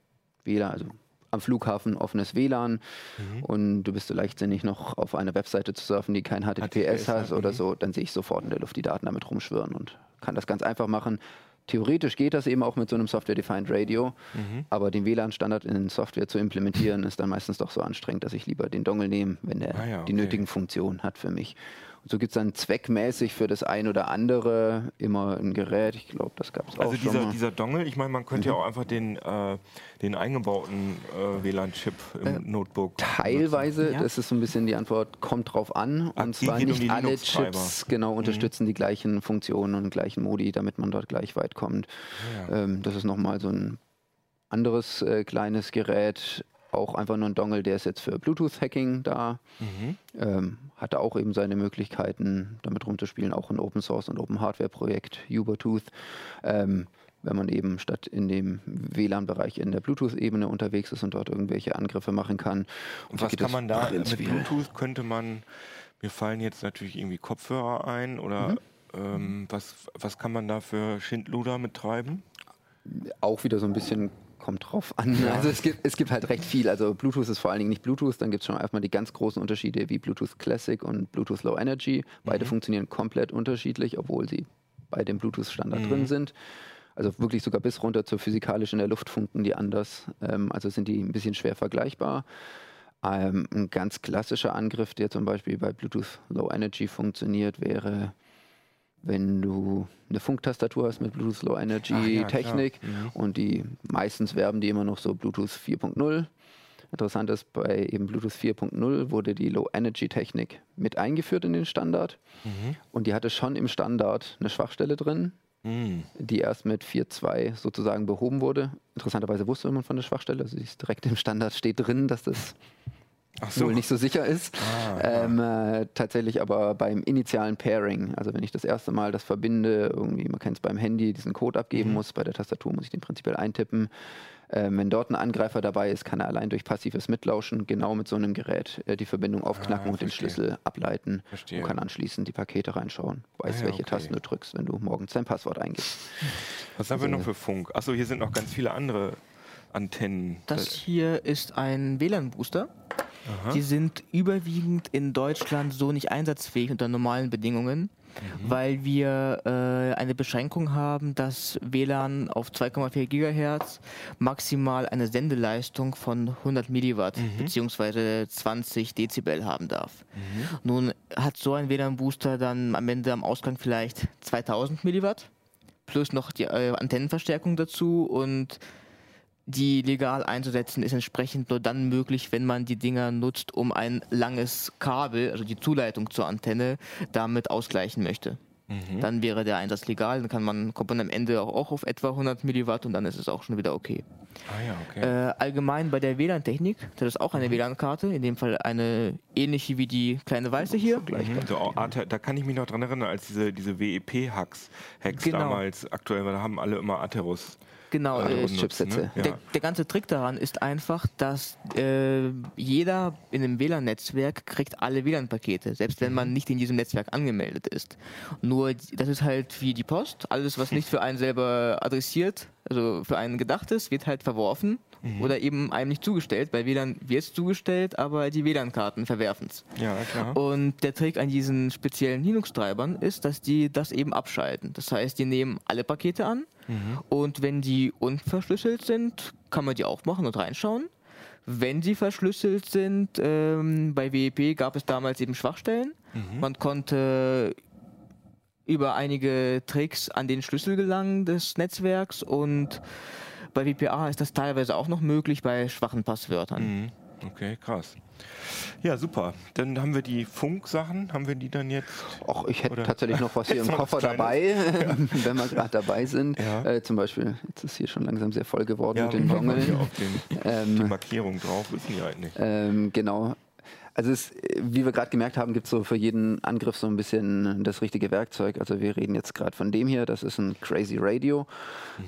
WLAN, also am Flughafen offenes WLAN Mhm. und du bist so leichtsinnig noch auf eine Webseite zu surfen, die kein HTTPS, HTTPS hat hat, oder mhm. so, dann sehe ich sofort in der Luft die Daten damit rumschwirren und kann das ganz einfach machen. Theoretisch geht das eben auch mit so einem Software-Defined Radio, Mhm. aber den WLAN-Standard in Software zu implementieren, ist dann meistens doch so anstrengend, dass ich lieber den Dongle nehme, wenn der Ah ja, die okay. nötigen Funktionen hat für mich. Und so gibt es dann zweckmäßig für das ein oder andere immer ein Gerät. Ich glaube, das gab es auch Also schon dieser, mal. dieser Dongle, ich meine, man könnte Mhm. ja auch einfach den, äh, den eingebauten äh, WLAN-Chip im Notebook. Teilweise, Ja. das ist so ein bisschen die Antwort, kommt drauf an. Und die zwar um nicht die alle. Mhm. Chips genau unterstützen die gleichen Funktionen und gleichen Modi, damit man dort gleich weit kommt. Ja. Ähm, das ist nochmal so ein anderes äh, kleines Gerät, auch einfach nur ein Dongle, der ist jetzt für Bluetooth-Hacking da. Mhm. Ähm, hatte auch eben seine Möglichkeiten, damit rumzuspielen, auch ein Open Source und Open Hardware Projekt, Ubertooth. Ähm, wenn man eben statt in dem WLAN-Bereich in der Bluetooth-Ebene unterwegs ist und dort irgendwelche Angriffe machen kann. Und so was kann man da mit. Bluetooth könnte man, mir fallen jetzt natürlich irgendwie Kopfhörer ein oder Mhm. ähm, was, was kann man da für Schindluder mittreiben? Auch wieder so ein bisschen kommt drauf an. Also es gibt, es gibt halt recht viel. Also Bluetooth ist vor allen Dingen nicht Bluetooth. Dann gibt es schon erstmal die ganz großen Unterschiede wie Bluetooth Classic und Bluetooth Low Energy. Beide funktionieren komplett unterschiedlich, obwohl sie bei dem Bluetooth-Standard drin sind. Also wirklich sogar bis runter zur physikalisch in der Luft funken die anders. Ähm, also sind die ein bisschen schwer vergleichbar. Ähm, ein ganz klassischer Angriff, der zum Beispiel bei Bluetooth Low Energy funktioniert, wäre, wenn du eine Funktastatur hast mit Bluetooth Low Energy ja, Technik. Mhm. und die meistens werben die immer noch so Bluetooth 4.0. Interessant ist, bei eben Bluetooth 4.0 wurde die Low Energy Technik mit eingeführt in den Standard Mhm. und die hatte schon im Standard eine Schwachstelle drin, Mhm. die erst mit 4.2 sozusagen behoben wurde. Interessanterweise wusste man von der Schwachstelle, also sie ist direkt im Standard steht drin, dass das Ach wohl nicht so sicher ist. Ah, ja. ähm, äh, tatsächlich aber beim initialen Pairing, also wenn ich das erste Mal das verbinde, irgendwie, man kennt es beim Handy, diesen Code abgeben Mhm. muss, bei der Tastatur muss ich den prinzipiell eintippen. Ähm, wenn dort ein Angreifer dabei ist, kann er allein durch passives Mitlauschen genau mit so einem Gerät äh, die Verbindung aufknacken Ah, und den. Schlüssel ableiten Verstehe. und kann anschließend die Pakete reinschauen. Weiß, Ah ja, welche okay. Tasten du drückst, wenn du morgens dein Passwort eingibst. Was haben wir Also- noch für Funk? Achso, hier sind noch ganz viele andere Antennen. Das hier ist ein WLAN-Booster. Die sind überwiegend in Deutschland so nicht einsatzfähig unter normalen Bedingungen, weil wir äh, eine Beschränkung haben, dass WLAN auf 2,4 Gigahertz maximal eine Sendeleistung von 100 Milliwatt beziehungsweise 20 Dezibel haben darf. Nun hat so ein WLAN-Booster dann am Ende am Ausgang vielleicht 2000 Milliwatt plus noch die äh, Antennenverstärkung dazu und die legal einzusetzen ist entsprechend nur dann möglich, wenn man die Dinger nutzt, um ein langes Kabel, also die Zuleitung zur Antenne, damit ausgleichen möchte. Dann wäre der Einsatz legal, dann kann man, kommt man am Ende auch, auf etwa 100 Milliwatt und dann ist es auch schon wieder okay. Ah ja, okay. Äh, allgemein bei der WLAN-Technik, das ist auch eine WLAN-Karte, in dem Fall eine ähnliche wie die kleine weiße hier. Mhm. Arte, da kann ich mich noch dran erinnern, als diese, diese WEP-Hacks Hacks Genau. damals aktuell war, da haben alle immer Aterus. Genau, äh, äh, Chipsätze. Ne? Ja. Der, der ganze Trick daran ist einfach, dass äh, jeder in einem WLAN-Netzwerk kriegt alle WLAN-Pakete, selbst wenn man nicht in diesem Netzwerk angemeldet ist. Nur das ist halt wie die Post, alles was nicht für einen selber adressiert, also für einen gedacht ist, wird halt verworfen oder eben einem nicht zugestellt. Bei WLAN wird es zugestellt, aber die WLAN-Karten verwerfen es. ja, klar. Und der Trick an diesen speziellen Linux-Treibern ist, dass die das eben abschalten. Das heißt, die nehmen alle Pakete an und wenn die unverschlüsselt sind, kann man die auch machen und reinschauen. Wenn sie verschlüsselt sind, ähm, bei WEP gab es damals eben Schwachstellen. Man konnte über einige Tricks an den Schlüssel gelangen des Netzwerks und bei WPA ist das teilweise auch noch möglich bei schwachen Passwörtern. Mhm. Okay, krass. Ja, super. Dann haben wir die Funksachen. Haben wir die dann jetzt? Och, ich hätte Oder- tatsächlich noch was hier im Koffer dabei, wenn wir gerade dabei sind. Ja. Äh, zum Beispiel, jetzt ist hier schon langsam sehr voll geworden Ja, mit den Dongeln. Ähm, die Markierung drauf. Wissen die eigentlich. Ähm, genau. Also es, wie wir gerade gemerkt haben, gibt es so für jeden Angriff so ein bisschen das richtige Werkzeug. Also wir reden jetzt gerade von dem hier, das ist ein Crazy Radio.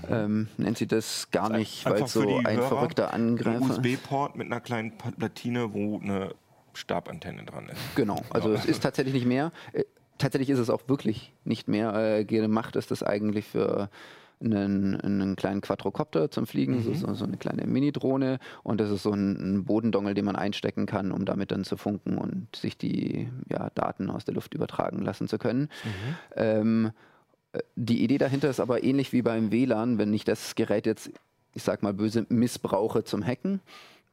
Ähm, nennt sie das gar nicht, weil Mhm. So ein Hörer verrückter Ein Angreifer USB-Port mit einer kleinen Platine, wo eine Stabantenne dran ist. Genau, also es ist tatsächlich nicht mehr. Äh, Tatsächlich ist es auch wirklich nicht mehr äh, gemacht, ist das eigentlich für einen, einen kleinen Quadrocopter zum Fliegen, so, so, so eine kleine Mini-Drohne und das ist so ein, ein Bodendongel, den man einstecken kann, um damit dann zu funken und sich die ja, Daten aus der Luft übertragen lassen zu können. Ähm, äh, die Idee dahinter ist aber ähnlich wie beim WLAN, wenn ich das Gerät jetzt, ich sag mal böse, missbrauche zum Hacken.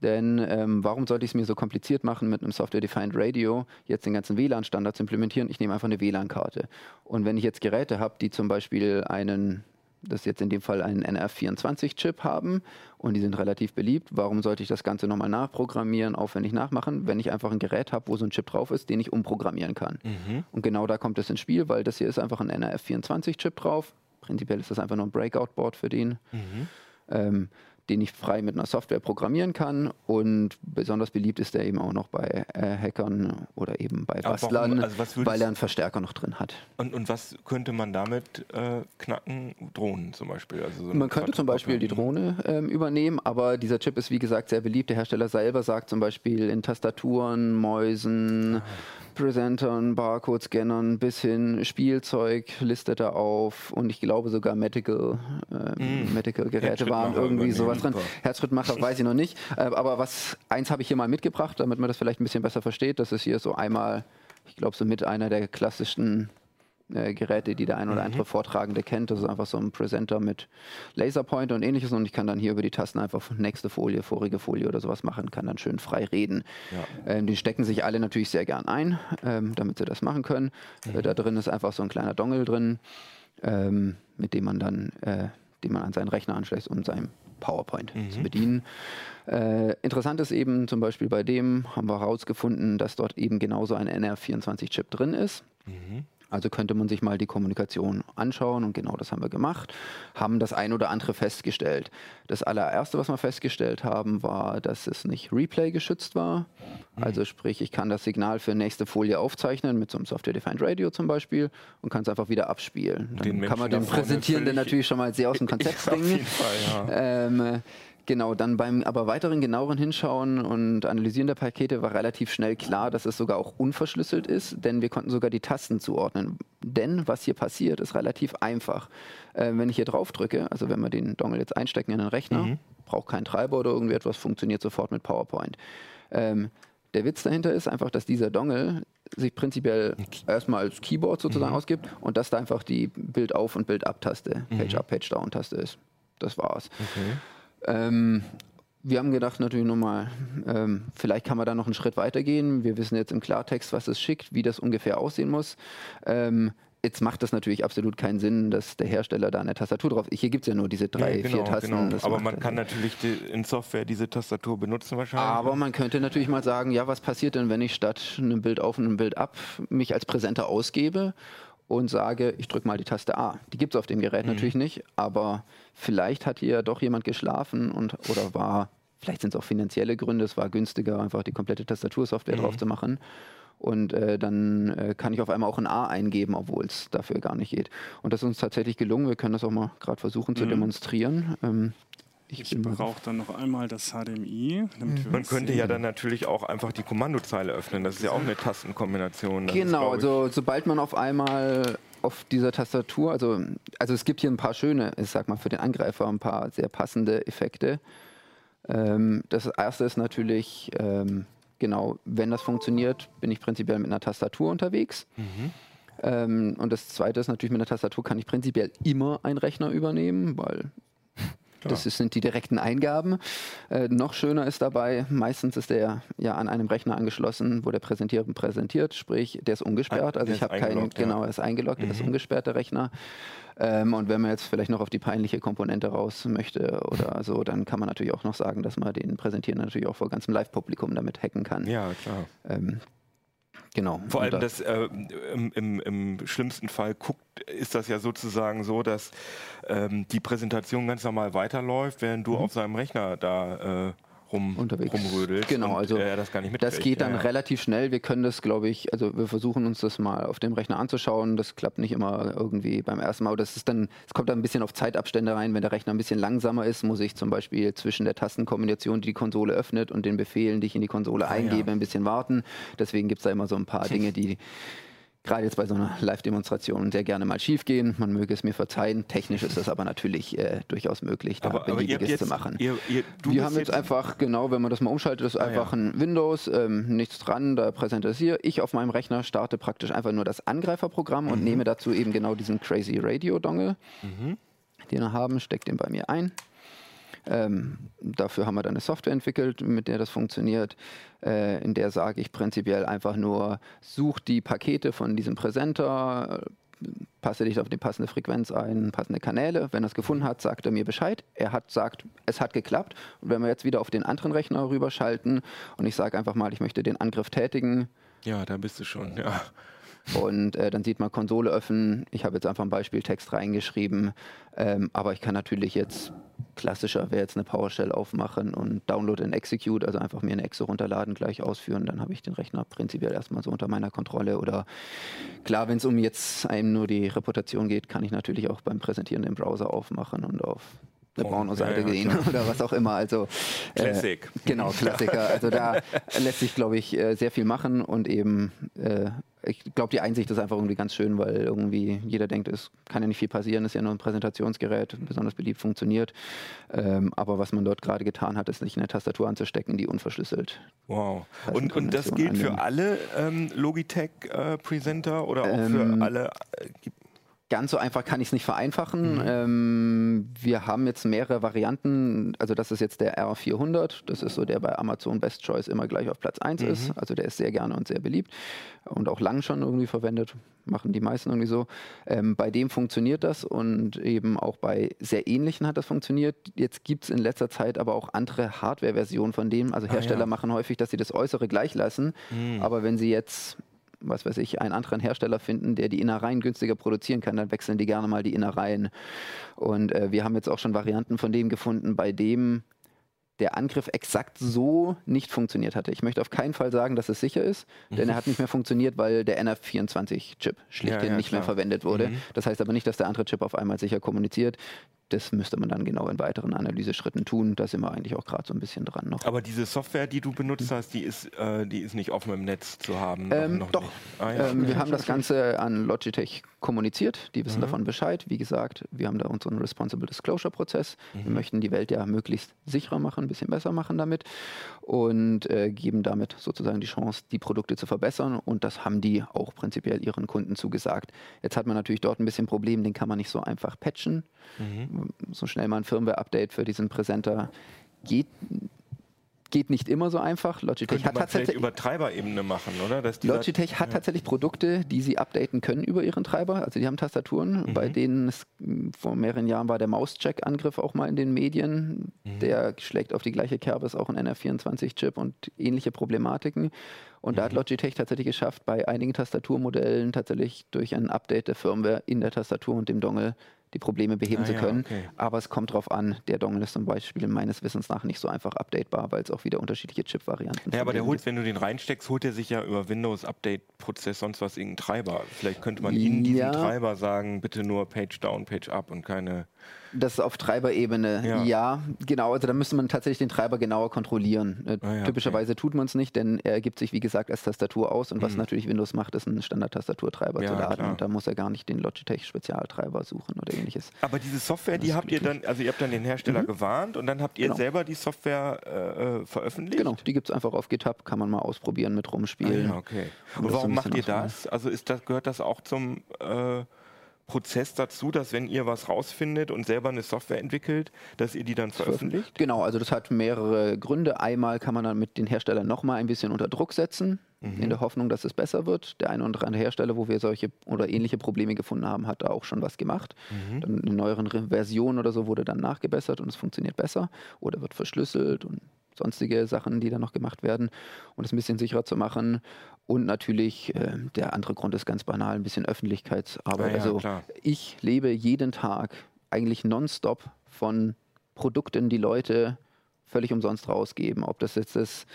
Denn ähm, warum sollte ich es mir so kompliziert machen, mit einem Software-Defined Radio jetzt den ganzen WLAN-Standard zu implementieren? Ich nehme einfach eine WLAN-Karte. Und wenn ich jetzt Geräte habe, die zum Beispiel einen, das jetzt in dem Fall einen NR24-Chip haben und die sind relativ beliebt, warum sollte ich das Ganze nochmal nachprogrammieren, aufwendig nachmachen, wenn ich einfach ein Gerät habe, wo so ein Chip drauf ist, den ich umprogrammieren kann? Und genau da kommt es ins Spiel, weil das hier ist einfach ein NRF24-Chip drauf. Prinzipiell ist das einfach nur ein Breakout-Board für den. Ähm, den ich frei mit einer Software programmieren kann und besonders beliebt ist der eben auch noch bei äh, Hackern oder eben bei Bastlern, also weil er einen Verstärker noch drin hat. Und, und was könnte man damit äh, knacken? Drohnen zum Beispiel. Also so Man könnte zum Beispiel die Quadrocopter. Drohne ähm, übernehmen, aber dieser Chip ist wie gesagt sehr beliebt. Der Hersteller selber sagt zum Beispiel in Tastaturen, Mäusen, Presentern, Barcode-Scannern bis hin Spielzeug listet er auf und ich glaube sogar Medical, ähm, Medical-Geräte waren Herzschrittmacher irgendwie übernehmen, sowas super. Herzschrittmacher weiß ich noch nicht, äh, aber was eins habe ich hier mal mitgebracht, damit man das vielleicht ein bisschen besser versteht. Das ist hier so einmal, ich glaube so mit einer der klassischen äh, Geräte, die der ein oder andere Vortragende kennt. Das ist einfach so ein Presenter mit Laserpointer und ähnliches und ich kann dann hier über die Tasten einfach nächste Folie, vorige Folie oder sowas machen, kann dann schön frei reden. Ähm, die stecken sich alle natürlich sehr gern ein, ähm, damit sie das machen können. Äh, da drin ist einfach so ein kleiner Dongle drin, ähm, mit dem man dann, äh, den man an seinen Rechner anschließt, um seinen PowerPoint zu bedienen. Äh, interessant ist eben zum Beispiel bei dem, haben wir herausgefunden, dass dort eben genauso ein NR24-Chip drin ist. Also könnte man sich mal die Kommunikation anschauen und genau das haben wir gemacht, haben das ein oder andere festgestellt. Das allererste, was wir festgestellt haben, war, dass es nicht Replay geschützt war. Also sprich, ich kann das Signal für nächste Folie aufzeichnen mit so einem Software-Defined Radio zum Beispiel und kann es einfach wieder abspielen. Dann Den kann man Menschen den Präsentierenden natürlich schon mal sehr aus dem Konzept bringen. Fall, ja. Ähm, äh, genau, dann beim aber weiteren genaueren Hinschauen und Analysieren der Pakete war relativ schnell klar, dass es sogar auch unverschlüsselt ist, denn wir konnten sogar die Tasten zuordnen. Denn was hier passiert, ist relativ einfach. Äh, wenn ich hier drauf drücke, also wenn wir den Dongle jetzt einstecken in den Rechner, braucht keinen Treiber oder irgendwie etwas, funktioniert sofort mit PowerPoint. Ähm, der Witz dahinter ist einfach, dass dieser Dongle sich prinzipiell erstmal als Keyboard sozusagen ausgibt und dass da einfach die Bild-Auf- und Bild-Ab-Taste, Page-Up, Page-Down-Taste ist. Das war's. Ähm, wir haben gedacht natürlich nochmal, ähm, vielleicht kann man da noch einen Schritt weitergehen. Wir wissen jetzt im Klartext, was es schickt, wie das ungefähr aussehen muss. Ähm, jetzt macht das natürlich absolut keinen Sinn, dass der Hersteller da eine Tastatur drauf. Hier gibt es ja nur diese drei, Nee, vier Tasten. genau. Aber man kann natürlich die, in Software diese Tastatur benutzen wahrscheinlich. aber man könnte natürlich mal sagen, ja, was passiert denn, wenn ich statt einem Bild auf und einem Bild ab mich als Präsenter ausgebe und sage, ich drücke mal die Taste A. Die gibt es auf dem Gerät natürlich nicht, aber vielleicht hat hier doch jemand geschlafen und oder war, vielleicht sind es auch finanzielle Gründe, es war günstiger, einfach die komplette Tastatursoftware drauf zu machen. Und äh, dann äh, kann ich auf einmal auch ein A eingeben, obwohl es dafür gar nicht geht. Und das ist uns tatsächlich gelungen. Wir können das auch mal gerade versuchen zu demonstrieren. Ähm, ich Ich brauche dann noch einmal das HDMI. Damit wir Man könnte sehen. ja dann natürlich auch einfach die Kommandozeile öffnen. Das ist ja auch eine Tastenkombination. Das ist, Genau, ich- also sobald man auf einmal auf dieser Tastatur, also, also es gibt hier ein paar schöne, ich sag mal für den Angreifer ein paar sehr passende Effekte. Ähm, das erste ist natürlich, ähm, genau, wenn das funktioniert, bin ich prinzipiell mit einer Tastatur unterwegs. Ähm, und das zweite ist natürlich, mit einer Tastatur kann ich prinzipiell immer einen Rechner übernehmen, weil das sind die direkten Eingaben. Äh, noch schöner ist dabei, meistens ist der ja an einem Rechner angeschlossen, wo der Präsentierer präsentiert, sprich, der ist ungesperrt. Also der ich habe keinen, genau, er ist eingeloggt, er ist ungesperrt, der Rechner. Ähm, und wenn man jetzt vielleicht noch auf die peinliche Komponente raus möchte oder so, dann kann man natürlich auch noch sagen, dass man den Präsentierer natürlich auch vor ganzem Live-Publikum damit hacken kann. ja, klar. Ähm, genau. Vor allem da- das, äh, im, im, im schlimmsten Fall guckt, ist das ja sozusagen so, dass ähm, die Präsentation ganz normal weiterläuft, während du auf seinem Rechner da äh, rum. Unterwegs. rumrödelst Genau, und also er das Das geht dann ja, ja. relativ schnell. Wir können das, glaube ich, also wir versuchen uns das mal auf dem Rechner anzuschauen. Das klappt nicht immer irgendwie beim ersten Mal. Das ist dann, es kommt dann ein bisschen auf Zeitabstände rein. Wenn der Rechner ein bisschen langsamer ist, muss ich zum Beispiel zwischen der Tastenkombination, die die Konsole öffnet, und den Befehlen, die ich in die Konsole Ah, ja. eingebe, ein bisschen warten. Deswegen gibt es da immer so ein paar Dinge, die gerade jetzt bei so einer Live-Demonstration sehr gerne mal schief gehen. Man möge es mir verzeihen. Technisch ist das aber natürlich äh, durchaus möglich, da aber, Beliebiges jetzt, zu machen. Ihr, ihr, wir haben jetzt einfach, genau, wenn man das mal umschaltet, ist einfach ein Windows, ähm, nichts dran, da präsentiere ich auf meinem Rechner, starte praktisch einfach nur das Angreiferprogramm und nehme dazu eben genau diesen Crazy Radio Dongle, den wir haben, stecke den bei mir ein. Ähm, dafür haben wir dann eine Software entwickelt, mit der das funktioniert. Äh, in der sage ich prinzipiell einfach nur, such die Pakete von diesem Präsenter, passe dich auf die passende Frequenz ein, passende Kanäle. Wenn er es gefunden hat, sagt er mir Bescheid. Er hat sagt, es hat geklappt. Und wenn wir jetzt wieder auf den anderen Rechner rüberschalten und ich sage einfach mal, ich möchte den Angriff tätigen, Ja, da bist du schon, ja. Und äh, dann sieht man Konsole öffnen. Ich habe jetzt einfach einen Beispieltext reingeschrieben. Ähm, aber ich kann natürlich jetzt klassischer wäre jetzt eine PowerShell aufmachen und Download and Execute, also einfach mir eine Exe runterladen, gleich ausführen. Dann habe ich den Rechner prinzipiell erstmal so unter meiner Kontrolle. Oder klar, wenn es um jetzt einem nur die Reputation geht, kann ich natürlich auch beim Präsentieren den Browser aufmachen und auf eine Oh, Porno-Seite ja, ja, gehen oder was auch immer. Also äh, Classic. Genau, Klassiker. Also da lässt sich, glaube ich, äh, sehr viel machen und eben, äh, ich glaube, die Einsicht ist einfach irgendwie ganz schön, weil irgendwie jeder denkt, es kann ja nicht viel passieren, ist ja nur ein Präsentationsgerät, besonders beliebt funktioniert. Ähm, aber was man dort gerade getan hat, ist sich eine Tastatur anzustecken, die unverschlüsselt. Wow. Ist Und, und das gilt an für alle ähm, Logitech-Presenter oder auch Ähm, für alle? Äh, Ganz so einfach kann ich es nicht vereinfachen. Mhm. Ähm, wir haben jetzt mehrere Varianten. Also das ist jetzt der R400. Das ist so der bei Amazon Best Choice immer gleich auf Platz 1 Mhm. ist. Also der ist sehr gerne und sehr beliebt und auch lang schon irgendwie verwendet. Machen die meisten irgendwie so. Ähm, bei dem funktioniert das und eben auch bei sehr ähnlichen hat das funktioniert. Jetzt gibt es in letzter Zeit aber auch andere Hardware-Versionen von dem. Also Hersteller Ah, ja. machen häufig, dass sie das Äußere gleich lassen. Mhm. Aber wenn sie jetzt was weiß ich, einen anderen Hersteller finden, der die Innereien günstiger produzieren kann, dann wechseln die gerne mal die Innereien. Und äh, wir haben jetzt auch schon Varianten von dem gefunden, bei dem der Angriff exakt so nicht funktioniert hatte. Ich möchte auf keinen Fall sagen, dass es sicher ist, denn er hat nicht mehr funktioniert, weil der NF24-Chip schlichtweg Ja, ja, nicht mehr klar. verwendet wurde. Mhm. Das heißt aber nicht, dass der andere Chip auf einmal sicher kommuniziert. Das müsste man dann genau in weiteren Analyseschritten tun. Da sind wir eigentlich auch gerade so ein bisschen dran noch. Aber diese Software, die du benutzt hast, die ist, äh, die ist nicht offen im Netz zu haben. Ähm, doch. Ah, ja. Ähm, wir haben das Ganze an Logitech kommuniziert. Die wissen Mhm. davon Bescheid. Wie gesagt, wir haben da unseren Responsible Disclosure Prozess. Mhm. Wir möchten die Welt ja möglichst sicherer machen, ein bisschen besser machen damit und äh, geben damit sozusagen die Chance, die Produkte zu verbessern. Und das haben die auch prinzipiell ihren Kunden zugesagt. Jetzt hat man natürlich dort ein bisschen Problem, den kann man nicht so einfach patchen. Mhm. So schnell mal ein Firmware-Update für diesen Präsenter geht geht nicht immer so einfach. Logitech hat tatsächlich über Treiberebene machen, oder? Logitech hat tatsächlich Produkte, die sie updaten können über ihren Treiber. Also die haben Tastaturen, Mhm. bei denen es mh, vor mehreren Jahren war der Mauscheck-Angriff auch mal in den Medien. Mhm. Der schlägt auf die gleiche Kerbe, ist auch ein NR24-Chip und ähnliche Problematiken. Und da hat Mhm. Logitech tatsächlich geschafft, bei einigen Tastaturmodellen tatsächlich durch ein Update der Firmware in der Tastatur und dem Dongle die Probleme beheben Ah zu ja, können. okay. Aber es kommt drauf an. Der Dongle ist zum Beispiel meines Wissens nach nicht so einfach updatebar, weil es auch wieder unterschiedliche Chip-Varianten Ja, aber der holt, gibt. wenn du den reinsteckst, holt er sich ja über Windows Update Prozess sonst was irgendeinen Treiber. Vielleicht könnte man in diesem Ja. Treiber sagen, bitte nur Page down, Page up und keine. Das auf Treiberebene, Ja. ja. genau. Also da müsste man tatsächlich den Treiber genauer kontrollieren. Äh, Ah ja, typischerweise tut man es nicht, denn er ergibt sich, wie gesagt, als Tastatur aus. Und was natürlich Windows macht, ist einen Standard-Tastaturtreiber Mhm. Ja, zu laden. klar. Und da muss er gar nicht den Logitech-Spezialtreiber suchen oder ähnliches. Aber diese Software, die habt ihr dann, also ihr habt dann den Hersteller gewarnt und dann habt ihr Genau. selber die Software äh, äh, veröffentlicht? Genau, die gibt es einfach auf GitHub, kann man mal ausprobieren mit Ah, rumspielen. ja, okay. Und so warum macht ihr das? Also ist das, gehört das auch zum äh, Prozess dazu, dass wenn ihr was rausfindet und selber eine Software entwickelt, dass ihr die dann veröffentlicht? Genau, also das hat mehrere Gründe. Einmal kann man dann mit den Herstellern nochmal ein bisschen unter Druck setzen, Mhm. in der Hoffnung, dass es besser wird. Der eine oder andere Hersteller, wo wir solche oder ähnliche Probleme gefunden haben, hat da auch schon was gemacht. Mhm. Dann in neueren Re- Versionen oder so wurde dann nachgebessert und es funktioniert besser oder wird verschlüsselt und sonstige Sachen, die dann noch gemacht werden, um es ein bisschen sicherer zu machen. Und natürlich, äh, der andere Grund ist ganz banal, ein bisschen Öffentlichkeitsarbeit. Ah ja, also klar. ich lebe jeden Tag eigentlich nonstop von Produkten, die Leute völlig umsonst rausgeben. Ob das jetzt das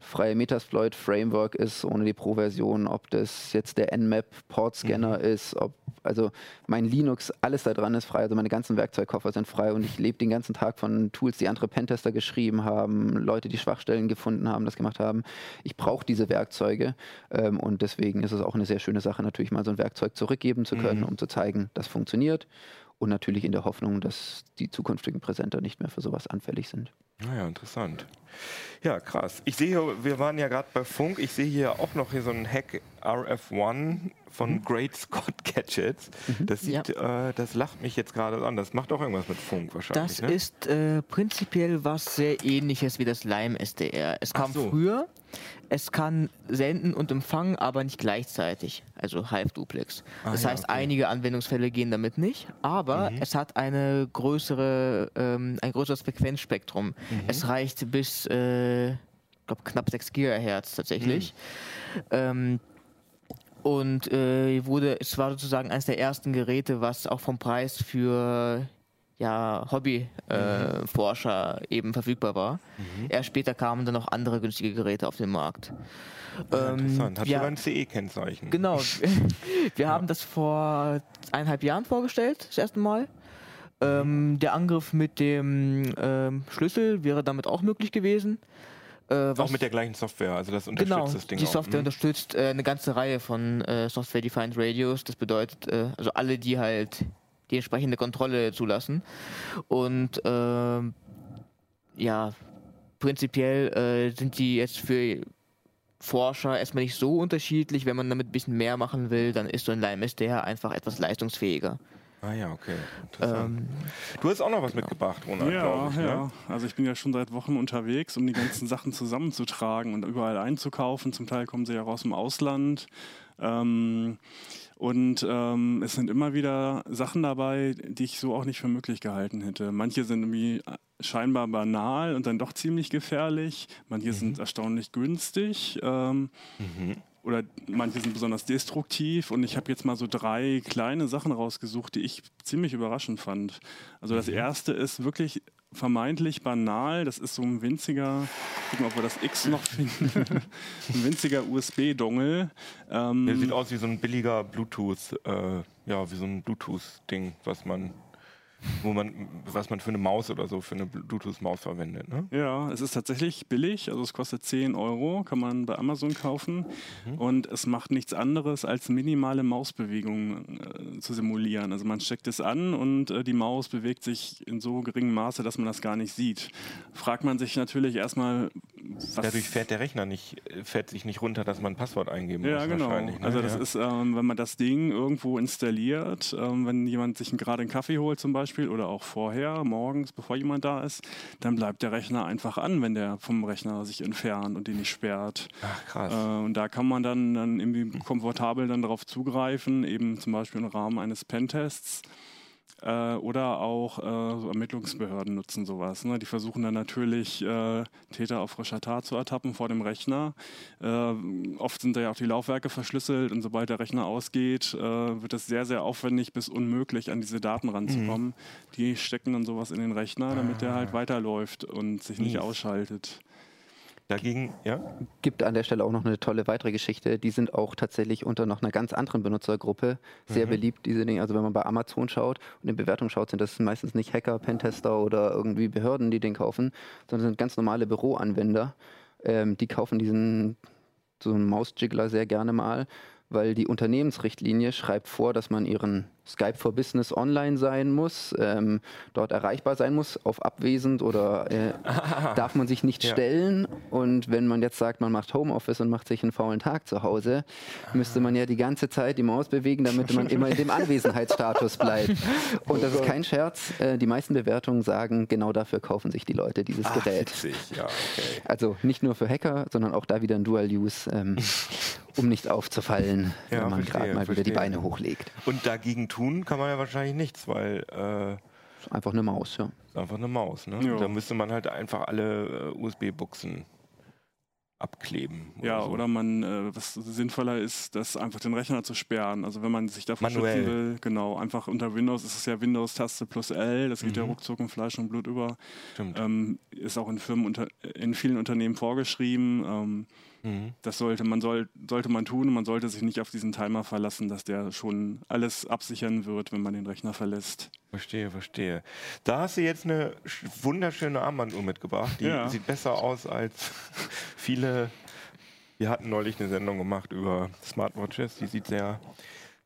freie Metasploit Framework ist ohne die Pro-Version, ob das jetzt der Nmap Port Scanner Mhm. ist, ob also mein Linux, alles da dran ist frei, also meine ganzen Werkzeugkoffer sind frei und ich lebe den ganzen Tag von Tools, die andere Pentester geschrieben haben, Leute, die Schwachstellen gefunden haben, das gemacht haben. Ich brauche diese Werkzeuge ähm, und deswegen ist es auch eine sehr schöne Sache, natürlich mal so ein Werkzeug zurückgeben zu können, Mhm. um zu zeigen, das funktioniert und natürlich in der Hoffnung, dass die zukünftigen Präsenter nicht mehr für sowas anfällig sind. Naja, interessant. Ja, krass. Ich sehe hier, wir waren ja gerade bei Funk, ich sehe hier auch noch hier so einen Hack RF1 von Mhm. Great Scott Gadgets. Das sieht, äh, das lacht mich jetzt gerade an. Das macht auch irgendwas mit Funk wahrscheinlich. Das ne? ist äh, prinzipiell was sehr ähnliches wie das Lime SDR. Es Ach kam so. früher, es kann senden und empfangen, aber nicht gleichzeitig. Also Half-Duplex. Ah, Das ja, heißt, okay. Mhm. einige Anwendungsfälle gehen damit nicht, aber es hat eine größere, ähm, ein größeres Frequenzspektrum. Mhm. Es reicht bis, äh, ich glaube, knapp 6 Gigahertz tatsächlich. Mhm. Ähm, und äh, wurde, es war sozusagen eines der ersten Geräte, was auch vom Preis für ja, Hobbyforscher äh, Forscher eben verfügbar war. Erst später kamen dann noch andere günstige Geräte auf den Markt. Ja, Ähm, interessant. Hat ja, sogar ein CE-Kennzeichen. Genau. Wir haben das vor eineinhalb Jahren vorgestellt, das erste Mal. Ähm, der Angriff mit dem ähm, Schlüssel wäre damit auch möglich gewesen. Äh, Auch mit der gleichen Software, also das unterstützt Genau, das Ding die auch. Software Mhm. unterstützt äh, eine ganze Reihe von äh, Software-Defined Radios. Das bedeutet, äh, also alle, die halt die entsprechende Kontrolle zulassen. Und ähm, ja, prinzipiell äh, sind die jetzt für Forscher erstmal nicht so unterschiedlich. Wenn man damit ein bisschen mehr machen will, dann ist so ein Lime SDR einfach etwas leistungsfähiger. Ah ja, okay. Ähm, du hast auch noch was mitgebracht, Ronald, Ja, glaube ich. ja. Ne? Also ich bin ja schon seit Wochen unterwegs, um die ganzen Sachen zusammenzutragen und überall einzukaufen. Zum Teil kommen sie ja raus dem Ausland. Ähm, und ähm, es sind immer wieder Sachen dabei, die ich so auch nicht für möglich gehalten hätte. Manche sind irgendwie scheinbar banal und dann doch ziemlich gefährlich. Manche sind erstaunlich günstig. Ähm, oder manche sind besonders destruktiv und ich habe jetzt mal so drei kleine Sachen rausgesucht, die ich ziemlich überraschend fand. Also das erste ist wirklich vermeintlich banal, das ist so ein winziger, gucken, ob wir das X noch finden, ein winziger USB-Dongle. Ähm, Der sieht aus wie so ein billiger Bluetooth, äh, ja, wie so ein Bluetooth-Ding, was man, wo man, was man für eine Maus oder so, für eine Bluetooth-Maus verwendet, ne? Ja, es ist tatsächlich billig, also es kostet 10 Euro, kann man bei Amazon kaufen und es macht nichts anderes als minimale Mausbewegungen äh, zu simulieren. Also man steckt es an und äh, die Maus bewegt sich in so geringem Maße, dass man das gar nicht sieht. Fragt man sich natürlich erstmal, was Dadurch fährt der Rechner nicht, äh, fährt sich nicht runter, dass man ein Passwort eingeben Ja, muss. genau. wahrscheinlich, ne? Also das ja. ist, ähm, wenn man das Ding irgendwo installiert, ähm, wenn jemand sich gerade einen Kaffee holt zum Beispiel oder auch vorher, morgens, bevor jemand da ist, dann bleibt der Rechner einfach an, wenn der vom Rechner sich entfernt und den nicht sperrt. Ach krass. Äh, und da kann man dann, dann irgendwie komfortabel dann darauf zugreifen, eben zum Beispiel im Rahmen eines Pentests. Äh, oder auch äh, so Ermittlungsbehörden nutzen sowas. Ne? Die versuchen dann natürlich, äh, Täter auf frischer Tat zu ertappen vor dem Rechner. Äh, oft sind da ja auch die Laufwerke verschlüsselt und sobald der Rechner ausgeht, äh, wird es sehr, sehr aufwendig bis unmöglich, an diese Daten ranzukommen. Die stecken dann sowas in den Rechner, damit der halt weiterläuft und sich nicht Mies. ausschaltet. Dagegen, ja? Gibt an der Stelle auch noch eine tolle weitere Geschichte. Die sind auch tatsächlich unter noch einer ganz anderen Benutzergruppe sehr beliebt, diese Dinge. Also wenn man bei Amazon schaut und in Bewertung schaut, sind das meistens nicht Hacker, Pentester oder irgendwie Behörden, die den kaufen, sondern sind ganz normale Büroanwender. Ähm, die kaufen diesen so einen Mausjiggler sehr gerne mal, weil die Unternehmensrichtlinie schreibt vor, dass man ihren Skype for Business online sein muss, ähm, dort erreichbar sein muss, auf abwesend oder äh, darf man sich nicht Ja. stellen. Und wenn man jetzt sagt, man macht Homeoffice und macht sich einen faulen Tag zu Hause, müsste man ja die ganze Zeit die Maus bewegen, damit man immer in dem Anwesenheitsstatus bleibt. Und das ist kein Scherz. Äh, die meisten Bewertungen sagen, genau dafür kaufen sich die Leute dieses Ach, Gerät. witzig, ja, okay. Also nicht nur für Hacker, sondern auch da wieder ein Dual-Use, ähm, um nicht aufzufallen, Ja, wenn man gerade mal wieder die. Beine hochlegt. Und dagegen tun kann man ja wahrscheinlich nichts, weil äh, Ist Einfach eine Maus, ja. ist einfach eine Maus. Ne? Ja. Da müsste man halt einfach alle äh, USB-Buchsen abkleben. Ja, so. oder man, äh, was sinnvoller ist, das einfach den Rechner zu sperren. Also wenn man sich davon Manuell. schützen will, genau, einfach unter Windows ist es ja Windows-Taste plus L, das geht ja Mhm. ruckzuck in Fleisch und Blut über. Stimmt. Ähm, ist auch in Firmen unter, in vielen Unternehmen vorgeschrieben. Ähm, Mhm. das sollte man soll, sollte man tun. Man sollte sich nicht auf diesen Timer verlassen, dass der schon alles absichern wird, wenn man den Rechner verlässt. Verstehe, verstehe. Da hast du jetzt eine sch- wunderschöne Armbanduhr mitgebracht. Die Ja. sieht besser aus als viele. Wir hatten neulich eine Sendung gemacht über Smartwatches. Die sieht sehr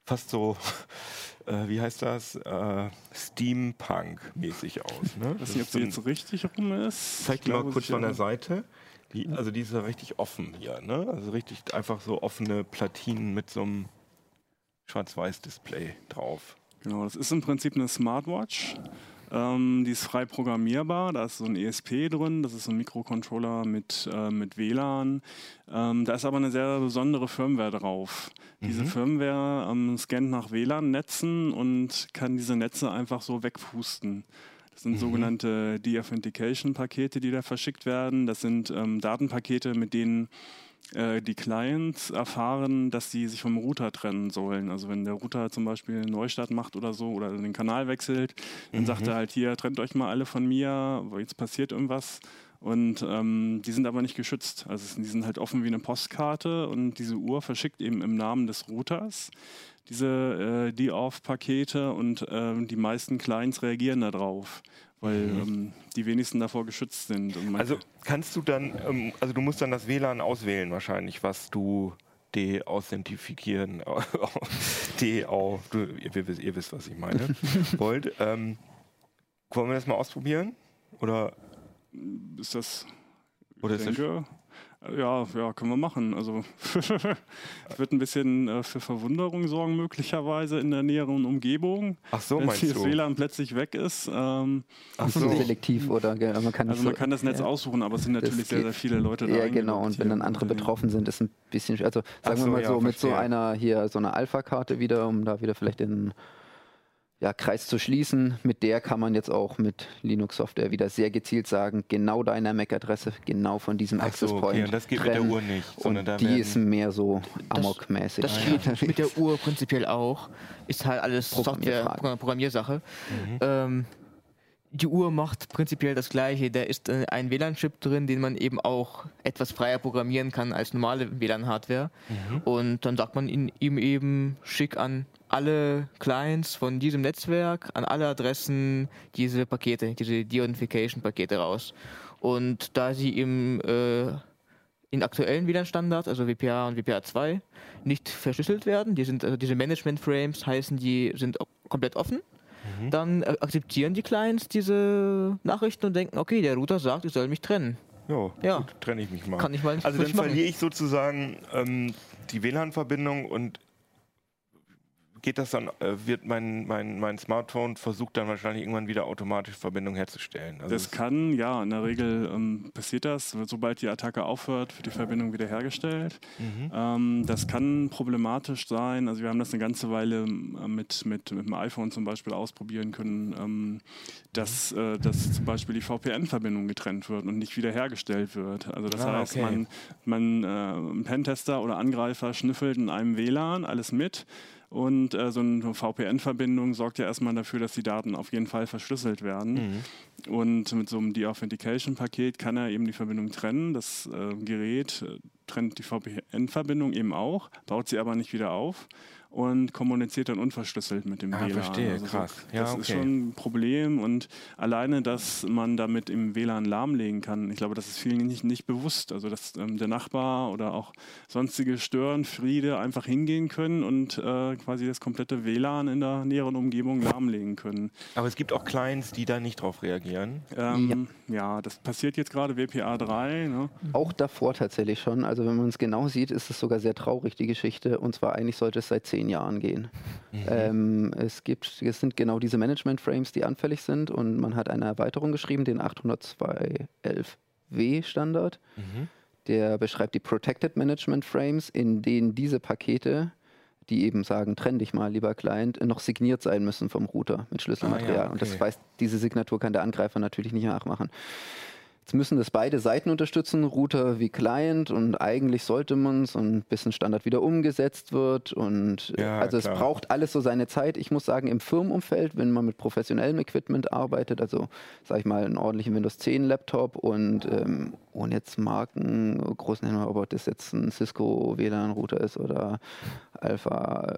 fast so, äh, wie heißt das, äh, Steampunk-mäßig aus. Ne? Ich weiß nicht, ob sie jetzt richtig rum ist. Zeig die mal kurz von der Seite. Die, also die ist ja richtig offen hier, ne? Also richtig einfach so offene Platinen mit so einem Schwarz-Weiß-Display drauf. Genau, das ist im Prinzip eine Smartwatch. Ähm, die ist frei programmierbar. Da ist so ein ESP drin. Das ist so ein Mikrocontroller mit, äh, mit WLAN. Ähm, da ist aber eine sehr besondere Firmware drauf. Diese Firmware ähm, scannt nach WLAN-Netzen und kann diese Netze einfach so wegpusten. Das sind sogenannte De-Authentication-Pakete, die da verschickt werden. Das sind ähm, Datenpakete, mit denen äh, die Clients erfahren, dass sie sich vom Router trennen sollen. Also wenn der Router zum Beispiel einen Neustart macht oder so oder den Kanal wechselt, dann sagt er halt hier, trennt euch mal alle von mir, weil jetzt passiert irgendwas. Und ähm, die sind aber nicht geschützt. Also die sind halt offen wie eine Postkarte und diese Uhr verschickt eben im Namen des Routers diese äh, Die-Off-Pakete und ähm, die meisten Clients reagieren darauf, weil ähm, die wenigsten davor geschützt sind. Also kannst du dann, ähm, also du musst dann das WLAN auswählen wahrscheinlich, was du de-authentifizieren, de au, du, ihr, wisst- ihr wisst, was ich meine, wollt. Ähm, wollen wir das mal ausprobieren? Oder, ist das oder Ich ist das denke, äh, ja, ja, können wir machen. Also wird ein bisschen äh, für Verwunderung sorgen möglicherweise in der näheren Umgebung, Ach so, wenn meinst das du? WLAN plötzlich weg ist. Ähm, Ach So so. selektiv oder man kann also man so, kann das Netz ja. aussuchen, aber es sind natürlich Das sehr, sehr viele Leute da. Ja, genau. Und wenn dann andere Ja. betroffen sind, ist ein bisschen schwer. Also sagen so, wir mal ja, so, mit so verstehe. einer hier, so einer Alpha-Karte wieder, um da wieder vielleicht den ja, Kreis zu schließen. Mit der kann man jetzt auch mit Linux-Software wieder sehr gezielt sagen, genau deiner MAC-Adresse, genau von diesem Ach Access so, Point. okay, und das geht mit der trennen. Uhr nicht, Und da die ist mehr so amokmäßig. Das Ah, geht mit der Uhr prinzipiell auch. Ist halt alles Software, Programmiersache. Mhm. Ähm, die Uhr macht prinzipiell das gleiche. Da ist äh, ein WLAN-Chip drin, den man eben auch etwas freier programmieren kann als normale WLAN-Hardware. Mhm. Und dann sagt man ihm eben, schick an alle Clients von diesem Netzwerk, an alle Adressen diese Pakete, diese De-Authentification-Pakete raus. Und da sie im äh, in aktuellen WLAN-Standards, also WPA und WPA2, nicht verschlüsselt werden. Die sind, also diese Management-Frames heißen, die sind komplett offen. Dann äh, akzeptieren die Clients diese Nachrichten und denken, okay, der Router sagt, ich soll mich trennen. ja, Ja. trenne ich mich mal. Kann ich mal also dann verliere ich sozusagen ähm, die WLAN-Verbindung und geht das dann, äh, wird mein, mein, mein Smartphone versucht dann wahrscheinlich irgendwann wieder automatisch Verbindung herzustellen. Also Das kann, ja, in der Regel ähm, passiert das. Sobald die Attacke aufhört, wird die Verbindung wiederhergestellt. Mhm. Ähm, das kann problematisch sein. Also wir haben das eine ganze Weile ähm, mit, mit, mit dem iPhone zum Beispiel ausprobieren können, ähm, dass, äh, dass zum Beispiel die VPN-Verbindung getrennt wird und nicht wiederhergestellt wird. Also das Ah, heißt, okay. man, man äh, ein Pentester oder Angreifer schnüffelt in einem WLAN alles mit. Und äh, so eine VPN-Verbindung sorgt ja erstmal dafür, dass die Daten auf jeden Fall verschlüsselt werden. Mhm. Und mit so einem De-Authentication-Paket kann er eben die Verbindung trennen. Das äh, Gerät äh, trennt die VPN-Verbindung eben auch, baut sie aber nicht wieder auf und kommuniziert dann unverschlüsselt mit dem Ah, WLAN. verstehe, so- krass. Ja, das ist okay. schon ein Problem und alleine, dass man damit im WLAN lahmlegen kann, ich glaube, das ist vielen nicht, nicht bewusst. Also, dass ähm, der Nachbar oder auch sonstige Störenfriede einfach hingehen können und äh, quasi das komplette WLAN in der näheren Umgebung lahmlegen können. Aber es gibt auch Clients, die da nicht drauf reagieren. Ähm, ja. das passiert jetzt gerade WPA 3. Ne? Auch davor tatsächlich schon. Also wenn man es genau sieht, ist es sogar sehr traurig, die Geschichte. Und zwar eigentlich sollte es seit zehn Jahren gehen. Ähm, es gibt, es sind genau diese Management-Frames, die anfällig sind. Und man hat eine Erweiterung geschrieben, den 802.11w Standard. Der beschreibt die Protected Management Frames, in denen diese Pakete, die eben sagen, trenn dich mal, lieber Client, noch signiert sein müssen vom Router mit Schlüsselmaterial. Ah ja, Und das okay. weiß, diese Signatur kann der Angreifer natürlich nicht nachmachen. Jetzt müssen das beide Seiten unterstützen, Router wie Client und eigentlich sollte man es und bis ein Standard wieder umgesetzt wird und äh, Ja, also klar. es braucht alles so seine Zeit. Ich muss sagen, im Firmenumfeld, wenn man mit professionellem Equipment arbeitet, also sage ich mal einen ordentlichen Windows 10 Laptop und ähm, ohne jetzt Marken groß nennen, ob das jetzt ein Cisco WLAN Router ist oder Alpha,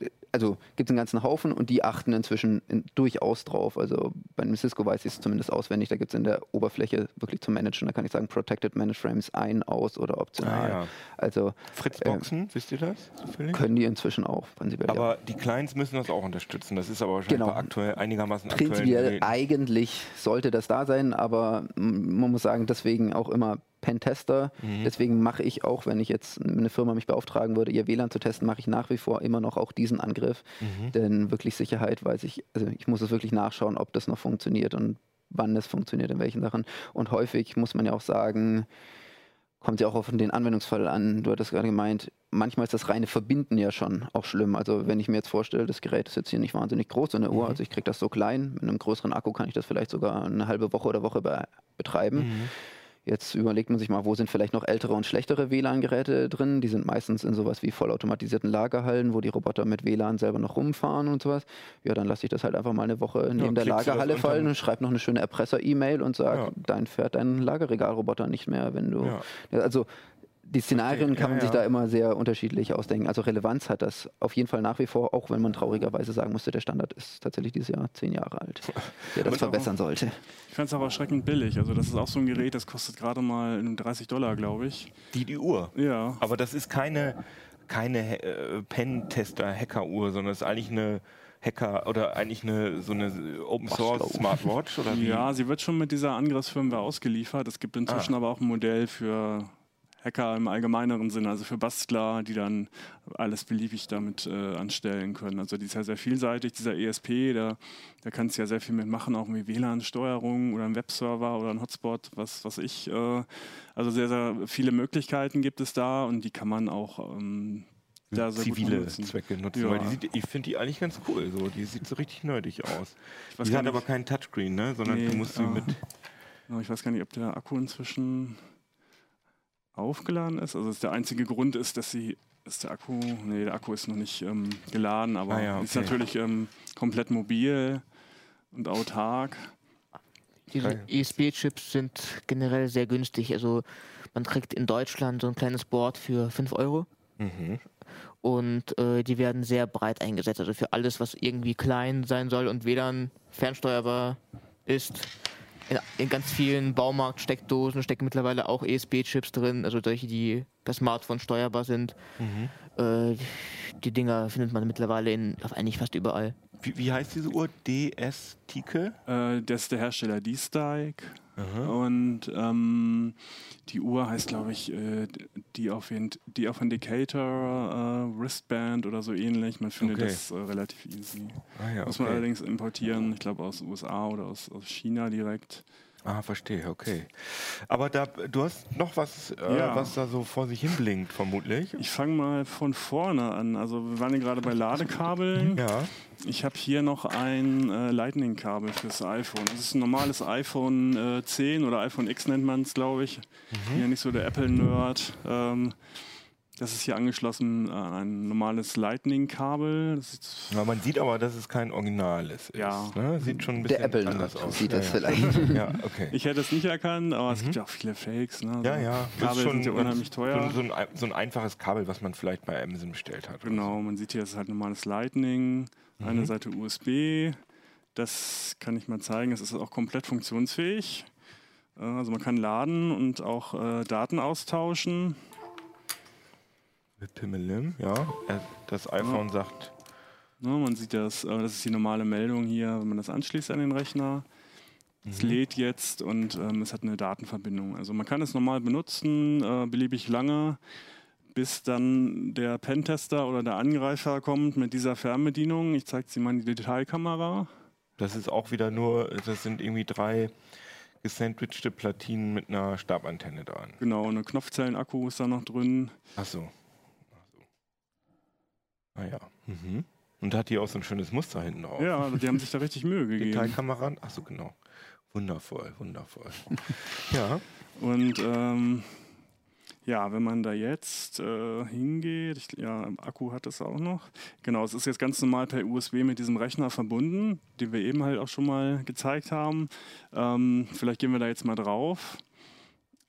äh, also gibt es einen ganzen Haufen und die achten inzwischen in, durchaus drauf. Also bei einem Cisco weiß ich es zumindest auswendig, da gibt es in der Oberfläche wirklich zum Managen, da kann ich sagen Protected Managed Frames ein, aus oder optional. Ah, ja. Also Fritzboxen, wisst ihr das? zufällig? können die inzwischen auch prinzipiell. ja. Aber die Clients müssen das auch unterstützen. Das ist aber wahrscheinlich Genau. aktuell einigermaßen aktuellen Prinzipiell eigentlich sollte das da sein, aber man muss sagen, deswegen auch immer Pentester. Mhm. Deswegen mache ich auch, wenn ich jetzt eine Firma mich beauftragen würde, ihr WLAN zu testen, mache ich nach wie vor immer noch auch diesen Angriff. Mhm. Denn wirklich Sicherheit weiß ich, also ich muss es wirklich nachschauen, ob das noch funktioniert und wann es funktioniert, in welchen Sachen. Und häufig muss man ja auch sagen, kommt ja auch auf den Anwendungsfall an. Du hattest gerade gemeint, manchmal ist das reine Verbinden ja schon auch schlimm. Also wenn ich mir jetzt vorstelle, das Gerät ist jetzt hier nicht wahnsinnig groß, so eine Uhr, also ich kriege das so klein, mit einem größeren Akku kann ich das vielleicht sogar eine halbe Woche oder Woche be betreiben. Mhm. Jetzt überlegt man sich mal, wo sind vielleicht noch ältere und schlechtere WLAN-Geräte drin? Die sind meistens in sowas wie vollautomatisierten Lagerhallen, wo die Roboter mit WLAN selber noch rumfahren und sowas. Ja, dann lasse ich das halt einfach mal eine Woche neben der du das Lagerhalle fallen und schreibe noch eine schöne Erpresser-E-Mail und sage, Ja. dein fährt dein Lagerregalroboter nicht mehr, wenn du. Ja. Ja, also die Szenarien Verstehe. kann man Ja, sich ja. da immer sehr unterschiedlich ausdenken. Also Relevanz hat das auf jeden Fall nach wie vor, auch wenn man traurigerweise sagen musste, der Standard ist tatsächlich dieses Jahr zehn Jahre alt, der das Und auch- verbessern sollte. Ich fand es aber erschreckend billig. Also das ist auch so ein Gerät, das kostet gerade mal 30 Dollar, glaube ich. Die, die Uhr. Ja. Aber das ist keine, keine äh, Pen-Tester-Hacker-Uhr, sondern es ist eigentlich eine Hacker oder eigentlich eine so eine Open Source. Smartwatch oder wie? Ja, sie wird schon mit dieser Angriffsfirmware ausgeliefert. Es gibt inzwischen Ah. aber auch ein Modell für Hacker im allgemeineren Sinne, also für Bastler, die dann alles beliebig damit äh, anstellen können. Also die ist ja sehr vielseitig, dieser ESP, da, da kannst du ja sehr viel mitmachen, auch wie WLAN-Steuerung oder ein Webserver oder ein Hotspot, was, was ich. Äh, also sehr, sehr viele Möglichkeiten gibt es da und die kann man auch ähm, da zivile benutzen. Zwecke nutzen, Ja. weil die sieht, ich finde die eigentlich ganz cool. So. Die sieht so richtig nerdig aus. Die hat aber keinen Touchscreen, ne? sondern Nee, du musst sie ah. mit. Ich weiß gar nicht, ob der Akku inzwischen aufgeladen ist. Also der einzige Grund ist, dass sie ist der Akku, nee, der Akku ist noch nicht ähm, geladen, aber Ah ja, ist okay. natürlich ähm, komplett mobil und autark. Diese. ESP-Chips sind generell sehr günstig. Also man kriegt in Deutschland so ein kleines Board für 5 Euro Mhm. und äh, die werden sehr breit eingesetzt. Also für alles, was irgendwie klein sein soll und WLAN fernsteuerbar ist. In, in ganz vielen Baumarkt-Steckdosen stecken mittlerweile auch ESP-Chips drin, also solche, die per Smartphone steuerbar sind. Mhm. Äh, die Dinger findet man mittlerweile in, auf eigentlich fast überall. Wie, wie heißt diese Uhr? DS Tike? Äh, das ist der Hersteller D-Stike. Und ähm, die Uhr heißt, glaube ich, äh, die, Authent die Authenticator äh, Wristband oder so ähnlich. Man findet Okay. das äh, relativ easy. Ah ja, Muss man okay. allerdings importieren, ich glaube aus USA oder aus, aus China direkt. Ah, verstehe, okay. Aber da, du hast noch was, äh, Ja. was da so vor sich hin blinkt, vermutlich. Ich fange mal von vorne an. Also wir waren ja gerade bei Ladekabeln. Ja. Ich habe hier noch ein äh, Lightning-Kabel fürs iPhone. Das ist ein normales iPhone äh, 10 oder iPhone X nennt man es, glaube ich. Ich bin ja nicht so der Apple-Nerd. Ähm, das ist hier angeschlossen an ein normales Lightning-Kabel. Ja. Man sieht aber, dass es kein originales Ja. ist. Ne? Sieht schon ein bisschen Der Apple anders aus. sieht ja, das ja. vielleicht. Ja, okay. Ich hätte es nicht erkannt, aber es gibt ja auch viele Fakes. Ne? ja, So ja. Das Kabel ist schon sind ja unheimlich teuer. So, so, ein, so ein einfaches Kabel, was man vielleicht bei Amazon bestellt hat. Genau, man sieht hier, es ist halt normales Lightning, eine Seite USB. Das kann ich mal zeigen. Es ist auch komplett funktionsfähig. Äh, Also man kann laden und auch äh, Daten austauschen. Pimmelim, ja. Das iPhone sagt, Ne, man sieht das, äh, das ist die normale Meldung hier, wenn man das anschließt an den Rechner. Es lädt jetzt und ähm, es hat eine Datenverbindung. Also man kann es normal benutzen, äh, beliebig lange, bis dann der Pentester oder der Angreifer kommt mit dieser Fernbedienung. Ich zeige Sie mal in die Detailkamera. das ist auch wieder nur, das sind irgendwie drei gesandwichte Platinen mit einer Stabantenne dran. Genau, eine Knopfzellenakku ist da noch drin. Ach so. Ah ja. Mhm. Und hat die auch so ein schönes Muster hinten drauf. Ja, die haben sich da richtig Mühe gegeben. Detailkamera. Ach so, genau. Wundervoll, wundervoll. ja. Und ähm, ja, wenn man da jetzt äh, hingeht, ich, ja, Akku hat es auch noch. Genau, es ist jetzt ganz normal per USB mit diesem Rechner verbunden, den wir eben halt auch schon mal gezeigt haben. Ähm, vielleicht gehen wir da jetzt mal drauf.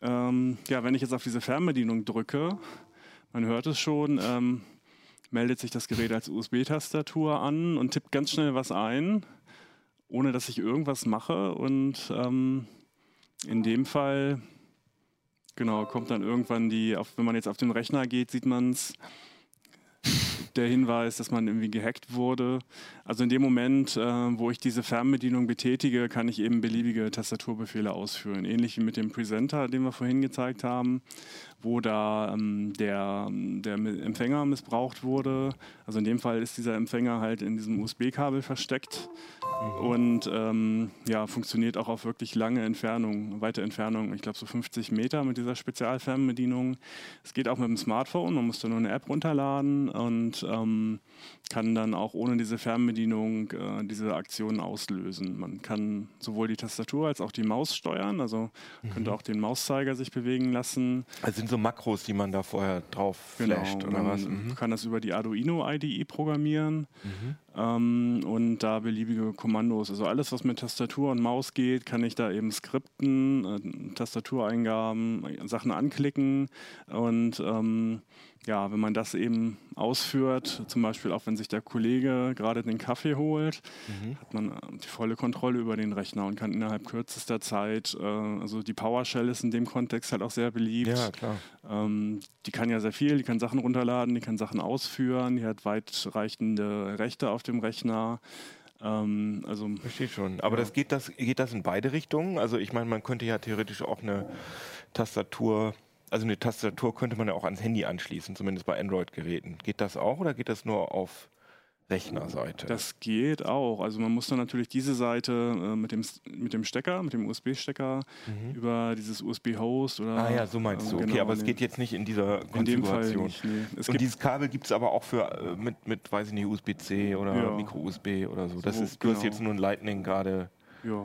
Ähm, ja, wenn ich jetzt auf diese Fernbedienung drücke, man hört es schon, ähm, meldet sich das Gerät als USB-Tastatur an und tippt ganz schnell was ein, ohne dass ich irgendwas mache. Und ähm, in dem Fall, genau, kommt dann irgendwann die, auf, wenn man jetzt auf den Rechner geht, sieht man es, der Hinweis, dass man irgendwie gehackt wurde. Also in dem Moment, äh, wo ich diese Fernbedienung betätige, kann ich eben beliebige Tastaturbefehle ausführen. Ähnlich wie mit dem Presenter, den wir vorhin gezeigt haben, wo da ähm, der, der Mi- Empfänger missbraucht wurde. Also in dem Fall ist dieser Empfänger halt in diesem USB-Kabel versteckt und ähm, ja, funktioniert auch auf wirklich lange Entfernungen, weite Entfernungen. Ich glaube so 50 Meter mit dieser Spezialfernbedienung. Es geht auch mit dem Smartphone, man muss da nur eine App runterladen und ähm, kann dann auch ohne diese Fernbedienung äh, diese Aktion auslösen. Man kann sowohl die Tastatur als auch die Maus steuern, also könnte auch den Mauszeiger sich bewegen lassen. Also sind so Makros, die man da vorher drauf flasht oder Genau, man was? Mhm. kann das über die Arduino IDE programmieren ähm, und da beliebige Kommandos. Also alles, was mit Tastatur und Maus geht, kann ich da eben skripten, äh, Tastatureingaben, Sachen anklicken und ähm, ja, wenn man das eben ausführt, zum Beispiel auch wenn sich der Kollege gerade den Kaffee holt, Mhm. hat man äh, die volle Kontrolle über den Rechner und kann innerhalb kürzester Zeit, äh, also die PowerShell ist in dem Kontext halt auch sehr beliebt. Ja, klar. Ähm, die kann ja sehr viel, die kann Sachen runterladen, die kann Sachen ausführen, die hat weitreichende Rechte auf dem Rechner. Ähm, also Verstehe schon. Aber das geht, das geht das in beide Richtungen? Also ich meine, man könnte ja theoretisch auch eine Tastatur, also eine Tastatur könnte man ja auch ans Handy anschließen, zumindest bei Android-Geräten. Geht das auch oder geht das nur auf Rechnerseite? das geht auch. Also man muss dann natürlich diese Seite äh, mit, dem, mit dem Stecker, mit dem USB-Stecker über dieses USB-Host oder... Mhm. ah ja, so meinst du. ähm, Okay, genau, aber es geht jetzt nicht in dieser in dem Fall Konfiguration. nicht. Nee. Und dieses Kabel gibt es aber auch für äh, mit, mit, weiß ich nicht, USB-C oder Ja. Micro-USB oder so. Das So, ist, du hast genau. jetzt nur ein Lightning gerade. ja.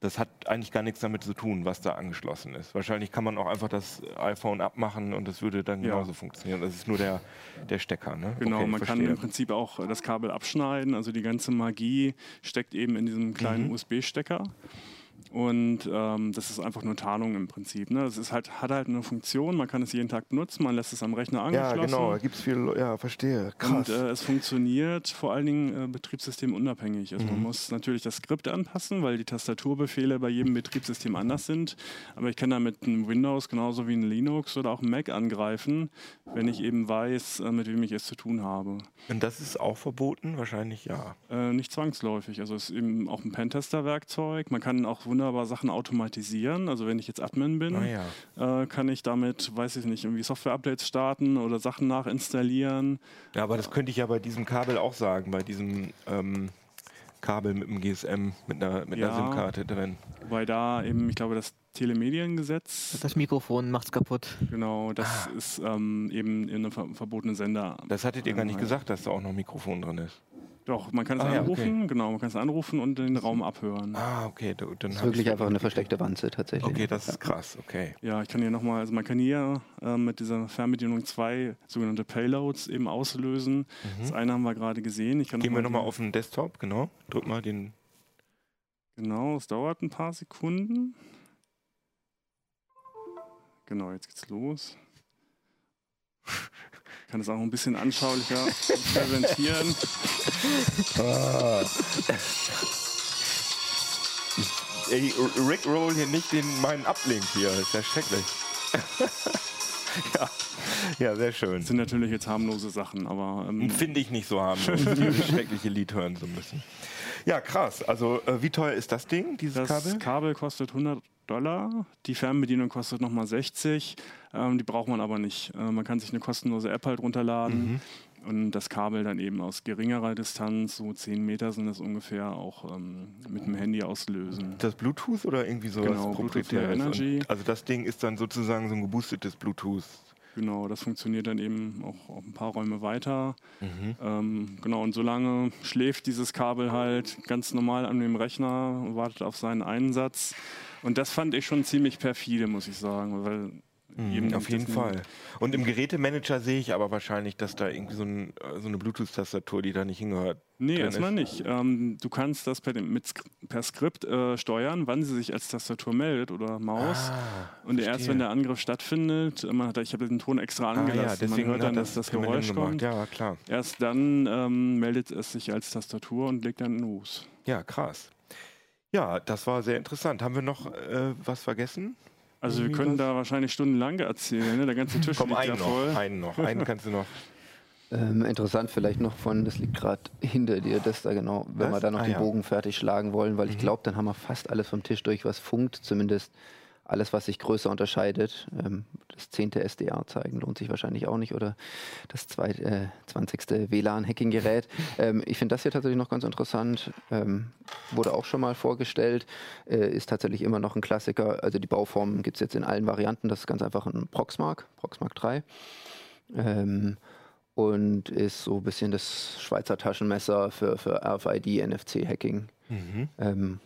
Das hat eigentlich gar nichts damit zu tun, was da angeschlossen ist. Wahrscheinlich kann man auch einfach das iPhone abmachen und das würde dann Ja. genauso funktionieren. Das ist nur der, der Stecker, ne? Genau, Okay, man kann verstehe. im Prinzip auch das Kabel abschneiden. Also die ganze Magie steckt eben in diesem kleinen Mhm. USB-Stecker. Und ähm, das ist einfach nur Tarnung im Prinzip. Ne? Das ist halt, hat halt eine Funktion, man kann es jeden Tag benutzen, man lässt es am Rechner Ja, angeschlossen. genau, da gibt es viel, ja, verstehe. Krass. Und äh, es funktioniert vor allen Dingen äh, betriebssystemunabhängig. Also Mhm. man muss natürlich das Skript anpassen, weil die Tastaturbefehle bei jedem Betriebssystem anders sind. Aber ich kann damit ein Windows genauso wie ein Linux oder auch ein Mac angreifen, wenn ich eben weiß, äh, mit wem ich es zu tun habe. Und das ist auch verboten? Wahrscheinlich ja. Äh, nicht zwangsläufig. Also es ist eben auch ein Pentester-Werkzeug. Man kann auch wunderbar Sachen automatisieren. Also wenn ich jetzt Admin bin, Ah ja. äh, kann ich damit, weiß ich nicht, irgendwie Software-Updates starten oder Sachen nachinstallieren. Ja, aber das könnte ich ja bei diesem Kabel auch sagen, bei diesem ähm, Kabel mit dem GSM, mit einer, mit einer Ja. SIM-Karte drin. Weil da eben, ich glaube, das Telemediengesetz, Das Mikrofon macht's kaputt. genau, das ist ähm, eben in einem ver verbotenen Sender. Ah. Das hattet ihr gar nicht gesagt, dass da auch noch ein Mikrofon drin ist. Doch, man kann es Ah, ja, anrufen, genau, man kann es anrufen und den Raum abhören. Ah, okay. du- Dann Das ist wirklich einfach eine versteckte Wanze tatsächlich. Okay, das ist krass, okay. Ja, ich kann hier nochmal, also man kann hier äh, mit dieser Fernbedienung zwei sogenannte Payloads eben auslösen. Das eine haben wir gerade gesehen. Ich kann Mhm. Gehen wir noch nochmal mal auf den Desktop, genau. Drück mal den. Genau, es dauert ein paar Sekunden. Genau, jetzt geht's los. Ich kann es auch ein bisschen anschaulicher präsentieren. Ah. Ey, Rick Roll hier nicht den meinen Uplink hier, ist ja schrecklich. ja. ja, sehr schön. Das sind natürlich jetzt harmlose Sachen, aber ähm, Finde ich nicht so harmlos, dieses schreckliche Lied hören zu müssen. Ja, krass. Also, äh, wie teuer ist das Ding, dieses das Kabel? Kabel? kostet 100 Dollar, die Fernbedienung kostet nochmal 60, ähm, die braucht man aber nicht. Äh, man kann sich eine kostenlose App halt runterladen Mhm. und das Kabel dann eben aus geringerer Distanz, so 10 Meter sind das ungefähr, auch ähm, mit dem Handy auslösen. Das Bluetooth oder irgendwie so Genau, Bluetooth Low Energy. Und, also das Ding ist dann sozusagen so ein geboostetes Bluetooth. Genau, das funktioniert dann eben auch, auch ein paar Räume weiter. Mhm. Ähm, genau, und solange schläft dieses Kabel halt ganz normal an dem Rechner und wartet auf seinen Einsatz. Und das fand ich schon ziemlich perfide, muss ich sagen. Weil Mhm, auf jeden das- Fall. Und im Gerätemanager sehe ich aber wahrscheinlich, dass da irgendwie so, ein, äh, so eine Bluetooth-Tastatur, die da nicht hingehört. Nee, erstmal nicht. Ähm, du kannst das per, mit, per Skript äh, steuern, wann sie sich als Tastatur meldet oder Maus. Ah, und erst wenn der Angriff stattfindet, man hat, ich habe den Ton extra Ah, ja, angelassen, man deswegen hört dann, hat dass das Geräusch kommt. Ja, klar. Erst dann ähm, meldet es sich als Tastatur und legt dann los. Ja, krass. Ja, das war sehr interessant. Haben wir noch äh, was vergessen? Also wir können da wahrscheinlich stundenlang erzählen. Ne? Der ganze Tisch Komm, liegt einen ja voll. noch. Einen noch. Einen kannst du noch. Ähm, interessant vielleicht noch von, das liegt gerade hinter dir, das da genau, wenn Was? wir da noch Ah, den ja. Bogen fertig schlagen wollen, weil ich Mhm. glaube, dann haben wir fast alles vom Tisch durch, was funkt, zumindest alles, was sich größer unterscheidet. Ähm, das 10. SDR zeigen lohnt sich wahrscheinlich auch nicht oder das zweit, äh, 20. WLAN-Hacking-Gerät. ähm, ich finde das hier tatsächlich noch ganz interessant. Ähm, wurde auch schon mal vorgestellt, äh, ist tatsächlich immer noch ein Klassiker. Also die Bauform gibt es jetzt in allen Varianten. Das ist ganz einfach ein Proxmark, Proxmark 3. Ähm, und ist so ein bisschen das Schweizer Taschenmesser für, für RFID, NFC-Hacking. Mhm.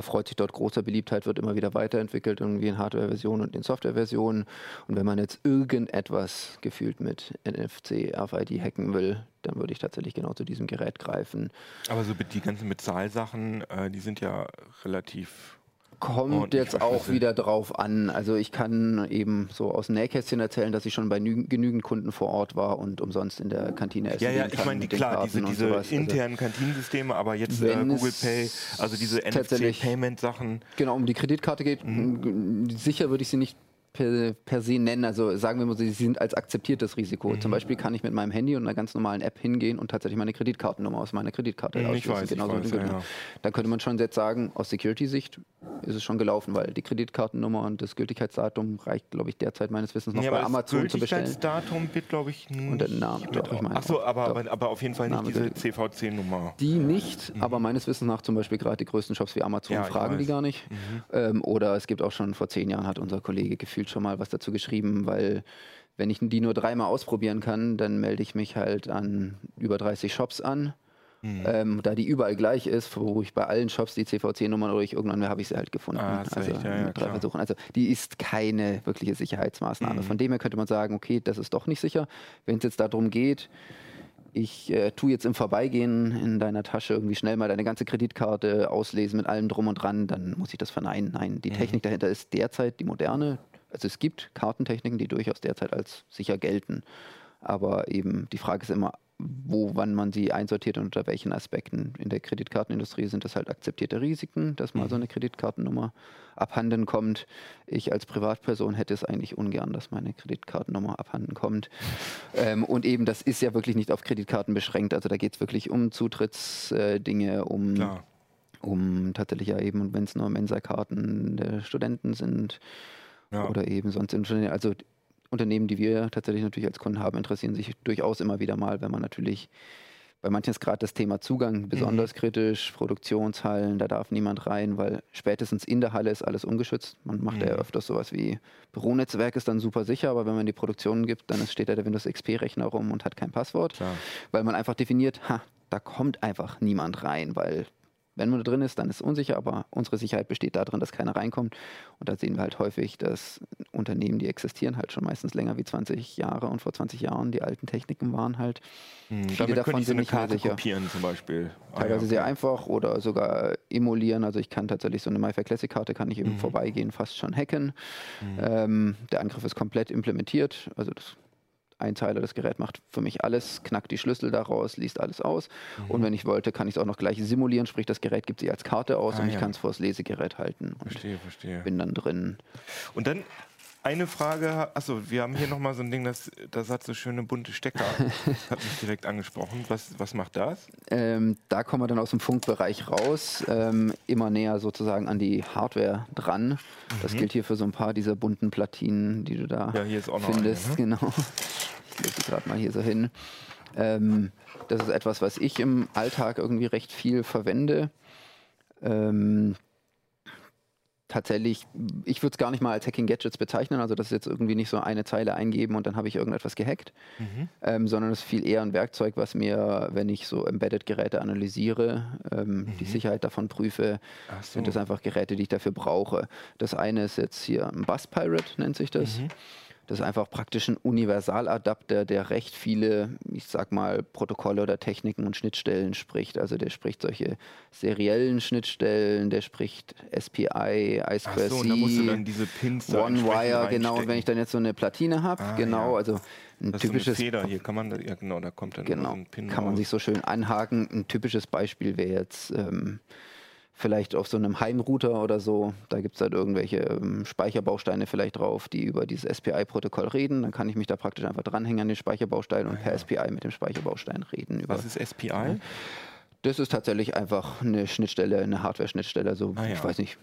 Erfreut sich dort großer Beliebtheit, wird immer wieder weiterentwickelt, irgendwie in Hardware-Versionen und in Software-Versionen. Und wenn man jetzt irgendetwas gefühlt mit NFC, RFID hacken will, dann würde ich tatsächlich genau zu diesem Gerät greifen. Aber so die ganzen Bezahlsachen, äh, die sind ja relativ. Kommt Ordentlich jetzt auch wieder drauf an. Also ich kann eben so aus dem Nähkästchen erzählen, dass ich schon bei nü- genügend Kunden vor Ort war und umsonst in der Kantine essen Ja, ja, ich meine, die, klar, diese, und diese. Also internen Kantinensysteme, aber jetzt äh, Google Pay, also diese NFC-Payment-Sachen. Genau, um die Kreditkarte geht. Mhm. Sicher würde ich sie nicht per, per se nennen. Also sagen wir mal, sie sind als akzeptiertes Risiko. Mhm. Zum Beispiel kann ich mit meinem Handy und einer ganz normalen App hingehen und tatsächlich meine Kreditkartennummer aus meiner Kreditkarte Mhm, ich weiß, mit ja, ja. Da könnte man schon jetzt sagen, aus Security-Sicht ist es schon gelaufen, weil die Kreditkartennummer und das Gültigkeitsdatum reicht, glaube ich, derzeit meines Wissens noch Ja, bei Amazon das zu bestellen. Gültigkeitsdatum wird, glaube ich, nicht. Und der Name, mit doch, ich meine Achso, aber, aber, aber auf jeden Fall nicht diese CVC-Nummer. Die nicht, aber meines Wissens nach zum Beispiel gerade die größten Shops wie Amazon fragen die. Mhm. gar nicht. Ähm, oder es gibt auch schon vor zehn Jahren hat unser Kollege gefühlt schon mal was dazu geschrieben, weil wenn ich die nur dreimal ausprobieren kann, dann melde ich mich halt an über 30 Shops an. Mhm. Ähm, da die überall gleich ist, wo ich bei allen Shops die CVC-Nummern oder ich irgendwann habe ich sie halt gefunden. Ah, also ja, ja, drei. Versuchen. Also die ist keine wirkliche Sicherheitsmaßnahme. Mhm. Von dem her könnte man sagen, okay, das ist doch nicht sicher. Wenn es jetzt darum geht, ich äh, tue jetzt im Vorbeigehen in deiner Tasche irgendwie schnell mal deine ganze Kreditkarte auslesen mit allem drum und dran, dann muss ich das verneinen. Nein, die Mhm. Technik dahinter ist derzeit die moderne. Also es gibt Kartentechniken, die durchaus derzeit als sicher gelten. Aber eben die Frage ist immer, wo, wann man sie einsortiert und unter welchen Aspekten. In der Kreditkartenindustrie sind das halt akzeptierte Risiken, dass mal so eine Kreditkartennummer abhanden kommt. Ich als Privatperson hätte es eigentlich ungern, dass meine Kreditkartennummer abhanden kommt. Ähm, und eben, das ist ja wirklich nicht auf Kreditkarten beschränkt. Also da geht es wirklich um Zutrittsdinge, um Klar. um tatsächlich ja eben, wenn es nur Mensa-Karten der Studenten sind Ja. oder eben sonst Unternehmen, also Unternehmen, die wir tatsächlich natürlich als Kunden haben, interessieren sich durchaus immer wieder mal, wenn man natürlich bei manchen ist gerade das Thema Zugang besonders kritisch, Produktionshallen, da darf niemand rein, weil spätestens in der Halle ist alles ungeschützt. Man macht ja Mhm. öfters sowas wie Büronetzwerk ist dann super sicher, aber wenn man die Produktion gibt, dann steht da der Windows XP-Rechner rum und hat kein Passwort Klar. weil man einfach definiert, ha, da kommt einfach niemand rein, weil wenn man da drin ist, dann ist es unsicher, aber unsere Sicherheit besteht darin, dass keiner reinkommt. Und da sehen wir halt häufig, dass Unternehmen, die existieren halt schon meistens länger wie 20 Jahre und vor 20 Jahren die alten Techniken waren halt Hm, Viele Damit davon ich so sind eine nicht mehr Karte sicher. kopieren zum Beispiel. Ah, ja, teilweise sehr okay. einfach oder sogar emulieren. Also ich kann tatsächlich so eine MyFair Classic Karte kann ich Mhm. eben vorbeigehen fast schon hacken. Ähm, der Angriff ist komplett implementiert. Also das Einteiler, das Gerät macht für mich alles, knackt die Schlüssel daraus, liest alles aus. Mhm. Und wenn ich wollte, kann ich es auch noch gleich simulieren, sprich das Gerät gibt sie als Karte aus Ah, und ich ja. kann es vor das Lesegerät halten und Verstehe, verstehe. bin dann drin. Und dann eine Frage, achso, wir haben hier nochmal so ein Ding, das, das hat so schöne bunte Stecker. hat mich direkt angesprochen. Was, was macht das? Ähm, da kommen wir dann aus dem Funkbereich raus, ähm, immer näher sozusagen an die Hardware dran. Das gilt hier für so ein paar dieser bunten Platinen, die du da Mhm. Ja, hier ist auch noch findest. eine, Genau. Ich lege die gerade mal hier so hin. Ähm, das ist etwas, was ich im Alltag irgendwie recht viel verwende. Ähm, tatsächlich, ich würde es gar nicht mal als Hacking Gadgets bezeichnen, also das ist jetzt irgendwie nicht so eine Zeile eingeben und dann habe ich irgendetwas gehackt, ähm, sondern es ist viel eher ein Werkzeug, was mir, wenn ich so Embedded-Geräte analysiere, ähm, die Sicherheit davon prüfe, so. sind das einfach Geräte, die ich dafür brauche. Das eine ist jetzt hier ein Bus Pirate, nennt sich das. Das ist einfach praktisch ein Universaladapter, der recht viele, ich sag mal, Protokolle oder Techniken und Schnittstellen spricht. Also der spricht solche seriellen Schnittstellen, der spricht SPI, Ach I2C. so, da musst du dann diese Pins da One entsprechend Wire, genau. Und wenn ich dann jetzt so eine Platine habe, Ah, genau, ja. also ein das typisches so Feder, hier kann man, ja genau, da kommt dann Genau, so ein Pin kann man raus. sich so schön anhaken. Ein typisches Beispiel wäre jetzt ähm, vielleicht auf so einem Heimrouter oder so. Da gibt es halt irgendwelche ähm, Speicherbausteine vielleicht drauf, die über dieses SPI-Protokoll reden. Dann kann ich mich da praktisch einfach dranhängen an den Speicherbaustein und per SPI mit dem Speicherbaustein reden. Über Was ist SPI? das ist tatsächlich einfach eine Schnittstelle, eine Hardware-Schnittstelle. So, Ah, ja. ich weiß nicht,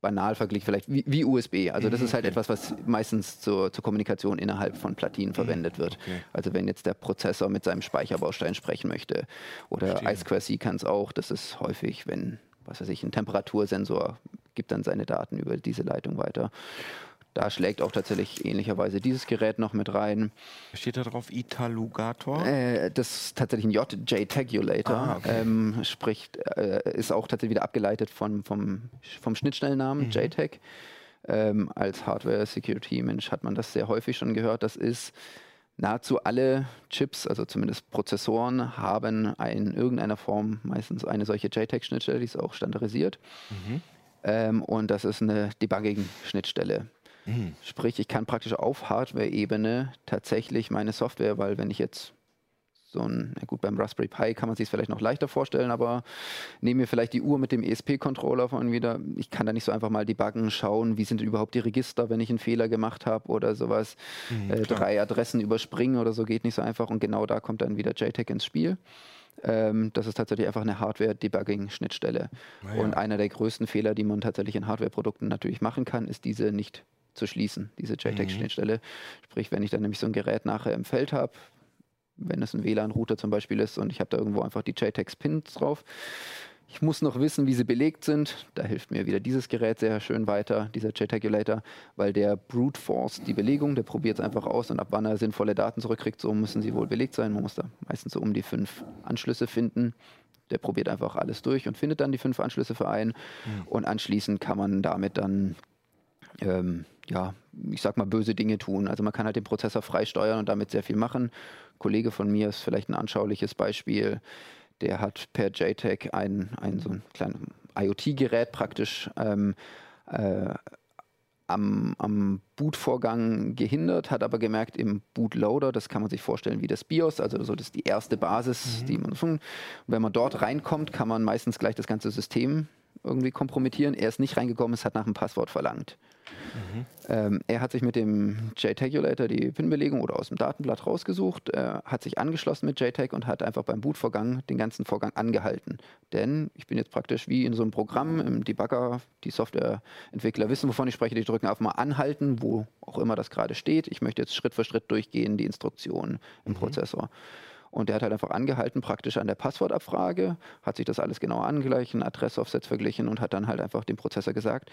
banal verglichen vielleicht wie, wie USB. Also das Mhm, ist halt okay. etwas, was meistens zur, zur Kommunikation innerhalb von Platinen verwendet wird. okay. Also wenn jetzt der Prozessor mit seinem Speicherbaustein sprechen möchte oder Verstehe. I2C kann es auch. Das ist häufig, wenn, was weiß ich, ein Temperatursensor gibt dann seine Daten über diese Leitung weiter. Da schlägt auch tatsächlich ähnlicherweise dieses Gerät noch mit rein. Steht da drauf Italugator? Äh, das ist tatsächlich ein JTagulator. Ah, okay. ähm, spricht, äh, ist auch tatsächlich wieder abgeleitet von, vom, vom Schnittstellennamen Mhm. JTAG. Ähm, als Hardware-Security-Mensch hat man das sehr häufig schon gehört. Das ist nahezu alle Chips, also zumindest Prozessoren, haben in irgendeiner Form meistens eine solche JTAG-Schnittstelle, die ist auch standardisiert. Mhm. Ähm, und das ist eine Debugging-Schnittstelle. Mhm. Sprich, ich kann praktisch auf Hardware-Ebene tatsächlich meine Software, weil wenn ich jetzt so ein, na gut, beim Raspberry Pi kann man sich es vielleicht noch leichter vorstellen, aber nehmen wir vielleicht die Uhr mit dem ESP-Controller von wieder. Ich kann da nicht so einfach mal debuggen, schauen, wie sind überhaupt die Register, wenn ich einen Fehler gemacht habe oder sowas. Mhm, äh, drei Adressen überspringen oder so geht nicht so einfach und genau da kommt dann wieder JTAG ins Spiel. Ähm, das ist tatsächlich einfach eine Hardware-Debugging-Schnittstelle. Ah ja. Und einer der größten Fehler, die man tatsächlich in Hardware-Produkten natürlich machen kann, ist diese nicht zu schließen, diese Mhm. JTAG-Schnittstelle. Sprich, wenn ich dann nämlich so ein Gerät nachher im Feld habe, wenn es ein WLAN-Router zum Beispiel ist und ich habe da irgendwo einfach die JTAG-Pins drauf, ich muss noch wissen, wie sie belegt sind. Da hilft mir wieder dieses Gerät sehr schön weiter, dieser JTagulator, weil der brute force die Belegung, der probiert es einfach aus und ab wann er sinnvolle Daten zurückkriegt, so müssen sie wohl belegt sein. Man muss da meistens so um die fünf Anschlüsse finden. Der probiert einfach alles durch und findet dann die fünf Anschlüsse für einen. Und anschließend kann man damit dann ähm, ja, ich sag mal, böse Dinge tun. Also man kann halt den Prozessor frei steuern und damit sehr viel machen. Kollege von mir ist vielleicht ein anschauliches Beispiel. Der hat per JTAG ein, ein so ein kleines IoT-Gerät praktisch ähm, äh, am, am Bootvorgang gehindert, hat aber gemerkt, im Bootloader, das kann man sich vorstellen wie das BIOS, also so das ist die erste Basis, mhm. die man. Und wenn man dort reinkommt, kann man meistens gleich das ganze System irgendwie kompromittieren. Er ist nicht reingekommen, es hat nach einem Passwort verlangt. Mhm. Ähm, er hat sich mit dem JTagulator die PIN-Belegung oder aus dem Datenblatt rausgesucht, äh, hat sich angeschlossen mit JTAG und hat einfach beim Bootvorgang den ganzen Vorgang angehalten. Denn ich bin jetzt praktisch wie in so einem Programm im Debugger, die Softwareentwickler wissen, wovon ich spreche, die drücken einfach mal anhalten, wo auch immer das gerade steht. Ich möchte jetzt Schritt für Schritt durchgehen, die Instruktionen im mhm. Prozessor. Und der hat halt einfach angehalten, praktisch an der Passwortabfrage, hat sich das alles genau angeglichen, Adressaufsatz verglichen und hat dann halt einfach dem Prozessor gesagt,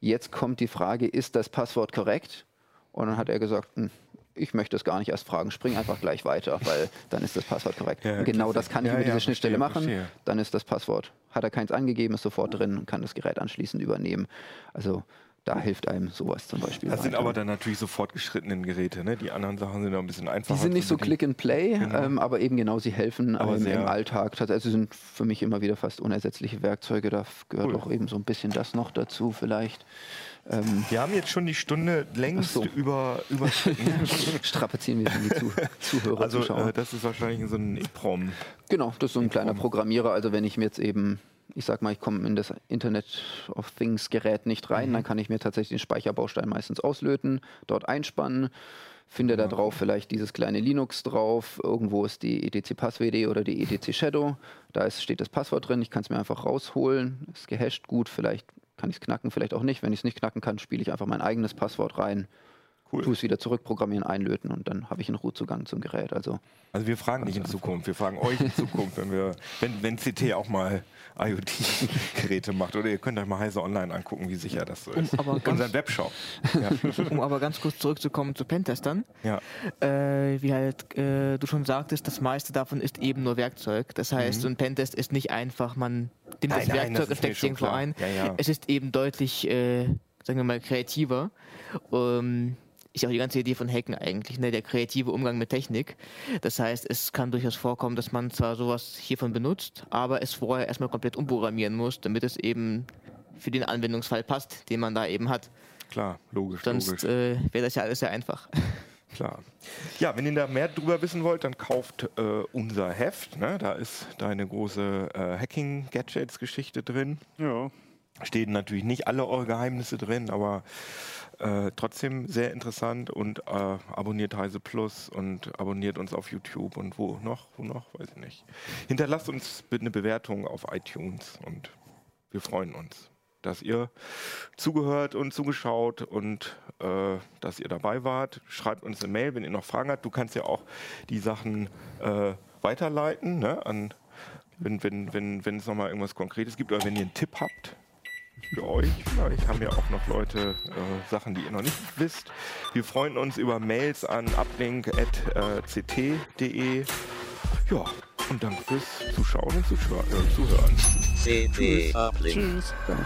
jetzt kommt die Frage, ist das Passwort korrekt? Und dann hat er gesagt, hm, ich möchte es gar nicht erst fragen, spring einfach gleich weiter, weil dann ist das Passwort korrekt. Ja, genau das kann ich ja, über diese ja, Schnittstelle verstehe, machen. Verstehe. Dann ist das Passwort. Hat er keins angegeben, ist sofort drin und kann das Gerät anschließend übernehmen. Also da hilft einem sowas zum Beispiel. Das weiter. sind aber dann natürlich so fortgeschrittenen Geräte. Ne? Die anderen Sachen sind noch ein bisschen einfacher. Die sind nicht so Click and Play, genau. ähm, aber eben genau, sie helfen aber ähm, im Alltag. Also sie sind für mich immer wieder fast unersetzliche Werkzeuge. Da gehört cool. auch eben so ein bisschen das noch dazu vielleicht. Ähm, wir haben jetzt schon die Stunde längst so. über, überschritten. Strapazieren wir die Zu Zuhörer, also, Zuschauer. Äh, das ist wahrscheinlich so ein EPROM. Genau, das ist so ein kleiner Programmierer. Also wenn ich mir jetzt eben ich sag mal, ich komme in das Internet of Things Gerät nicht rein, mhm. dann kann ich mir tatsächlich den Speicherbaustein meistens auslöten, dort einspannen, finde da drauf vielleicht dieses kleine Linux drauf, irgendwo ist die ETC Passwd oder die ETC Shadow, da ist, steht das Passwort drin, ich kann es mir einfach rausholen, ist gehasht gut, vielleicht kann ich es knacken, vielleicht auch nicht. Wenn ich es nicht knacken kann, spiele ich einfach mein eigenes Passwort rein Cool. Tu es wieder zurückprogrammieren, einlöten und dann habe ich einen Rootzugang zum Gerät. Also, also wir fragen nicht in Zukunft, wir fragen euch in Zukunft, wenn wir, wenn, wenn CT auch mal IoT-Geräte macht. Oder ihr könnt euch mal Heise Online angucken, wie sicher das so ist. Um Unseren Webshop. Ja. Um aber ganz kurz zurückzukommen zu Pentestern. Ja. Äh, wie halt äh, du schon sagtest, das meiste davon ist eben nur Werkzeug. Das heißt, mhm. so ein Pentest ist nicht einfach, man nimmt nein, das Werkzeug und steckt es irgendwo ein. Ja, ja. Es ist eben deutlich, äh, sagen wir mal, kreativer. Um, ist ja auch die ganze Idee von Hacken eigentlich, ne? der kreative Umgang mit Technik. Das heißt, es kann durchaus vorkommen, dass man zwar sowas hiervon benutzt, aber es vorher erstmal komplett umprogrammieren muss, damit es eben für den Anwendungsfall passt, den man da eben hat. Klar, logisch. Sonst äh, wäre das ja alles sehr einfach. Klar. Ja, wenn ihr da mehr drüber wissen wollt, dann kauft äh, unser Heft. Ne? Da ist deine große äh, Hacking-Gadgets-Geschichte drin. Ja. Stehen natürlich nicht alle eure Geheimnisse drin, aber äh, trotzdem sehr interessant und äh, abonniert Heise Plus und abonniert uns auf YouTube und wo noch, wo noch, weiß ich nicht. Hinterlasst uns bitte eine Bewertung auf iTunes und wir freuen uns, dass ihr zugehört und zugeschaut und äh, dass ihr dabei wart. Schreibt uns eine Mail, wenn ihr noch Fragen habt. Du kannst ja auch die Sachen äh, weiterleiten ne, an wenn, wenn, wenn, wenn es nochmal irgendwas Konkretes gibt oder wenn ihr einen Tipp habt, für euch. Vielleicht haben ja auch noch Leute äh, Sachen, die ihr noch nicht wisst. Wir freuen uns über Mails an uplink.ct.de. Ja, und danke fürs Zuschauen und Zuhören. CD Uplink. Tschüss. Tschüss.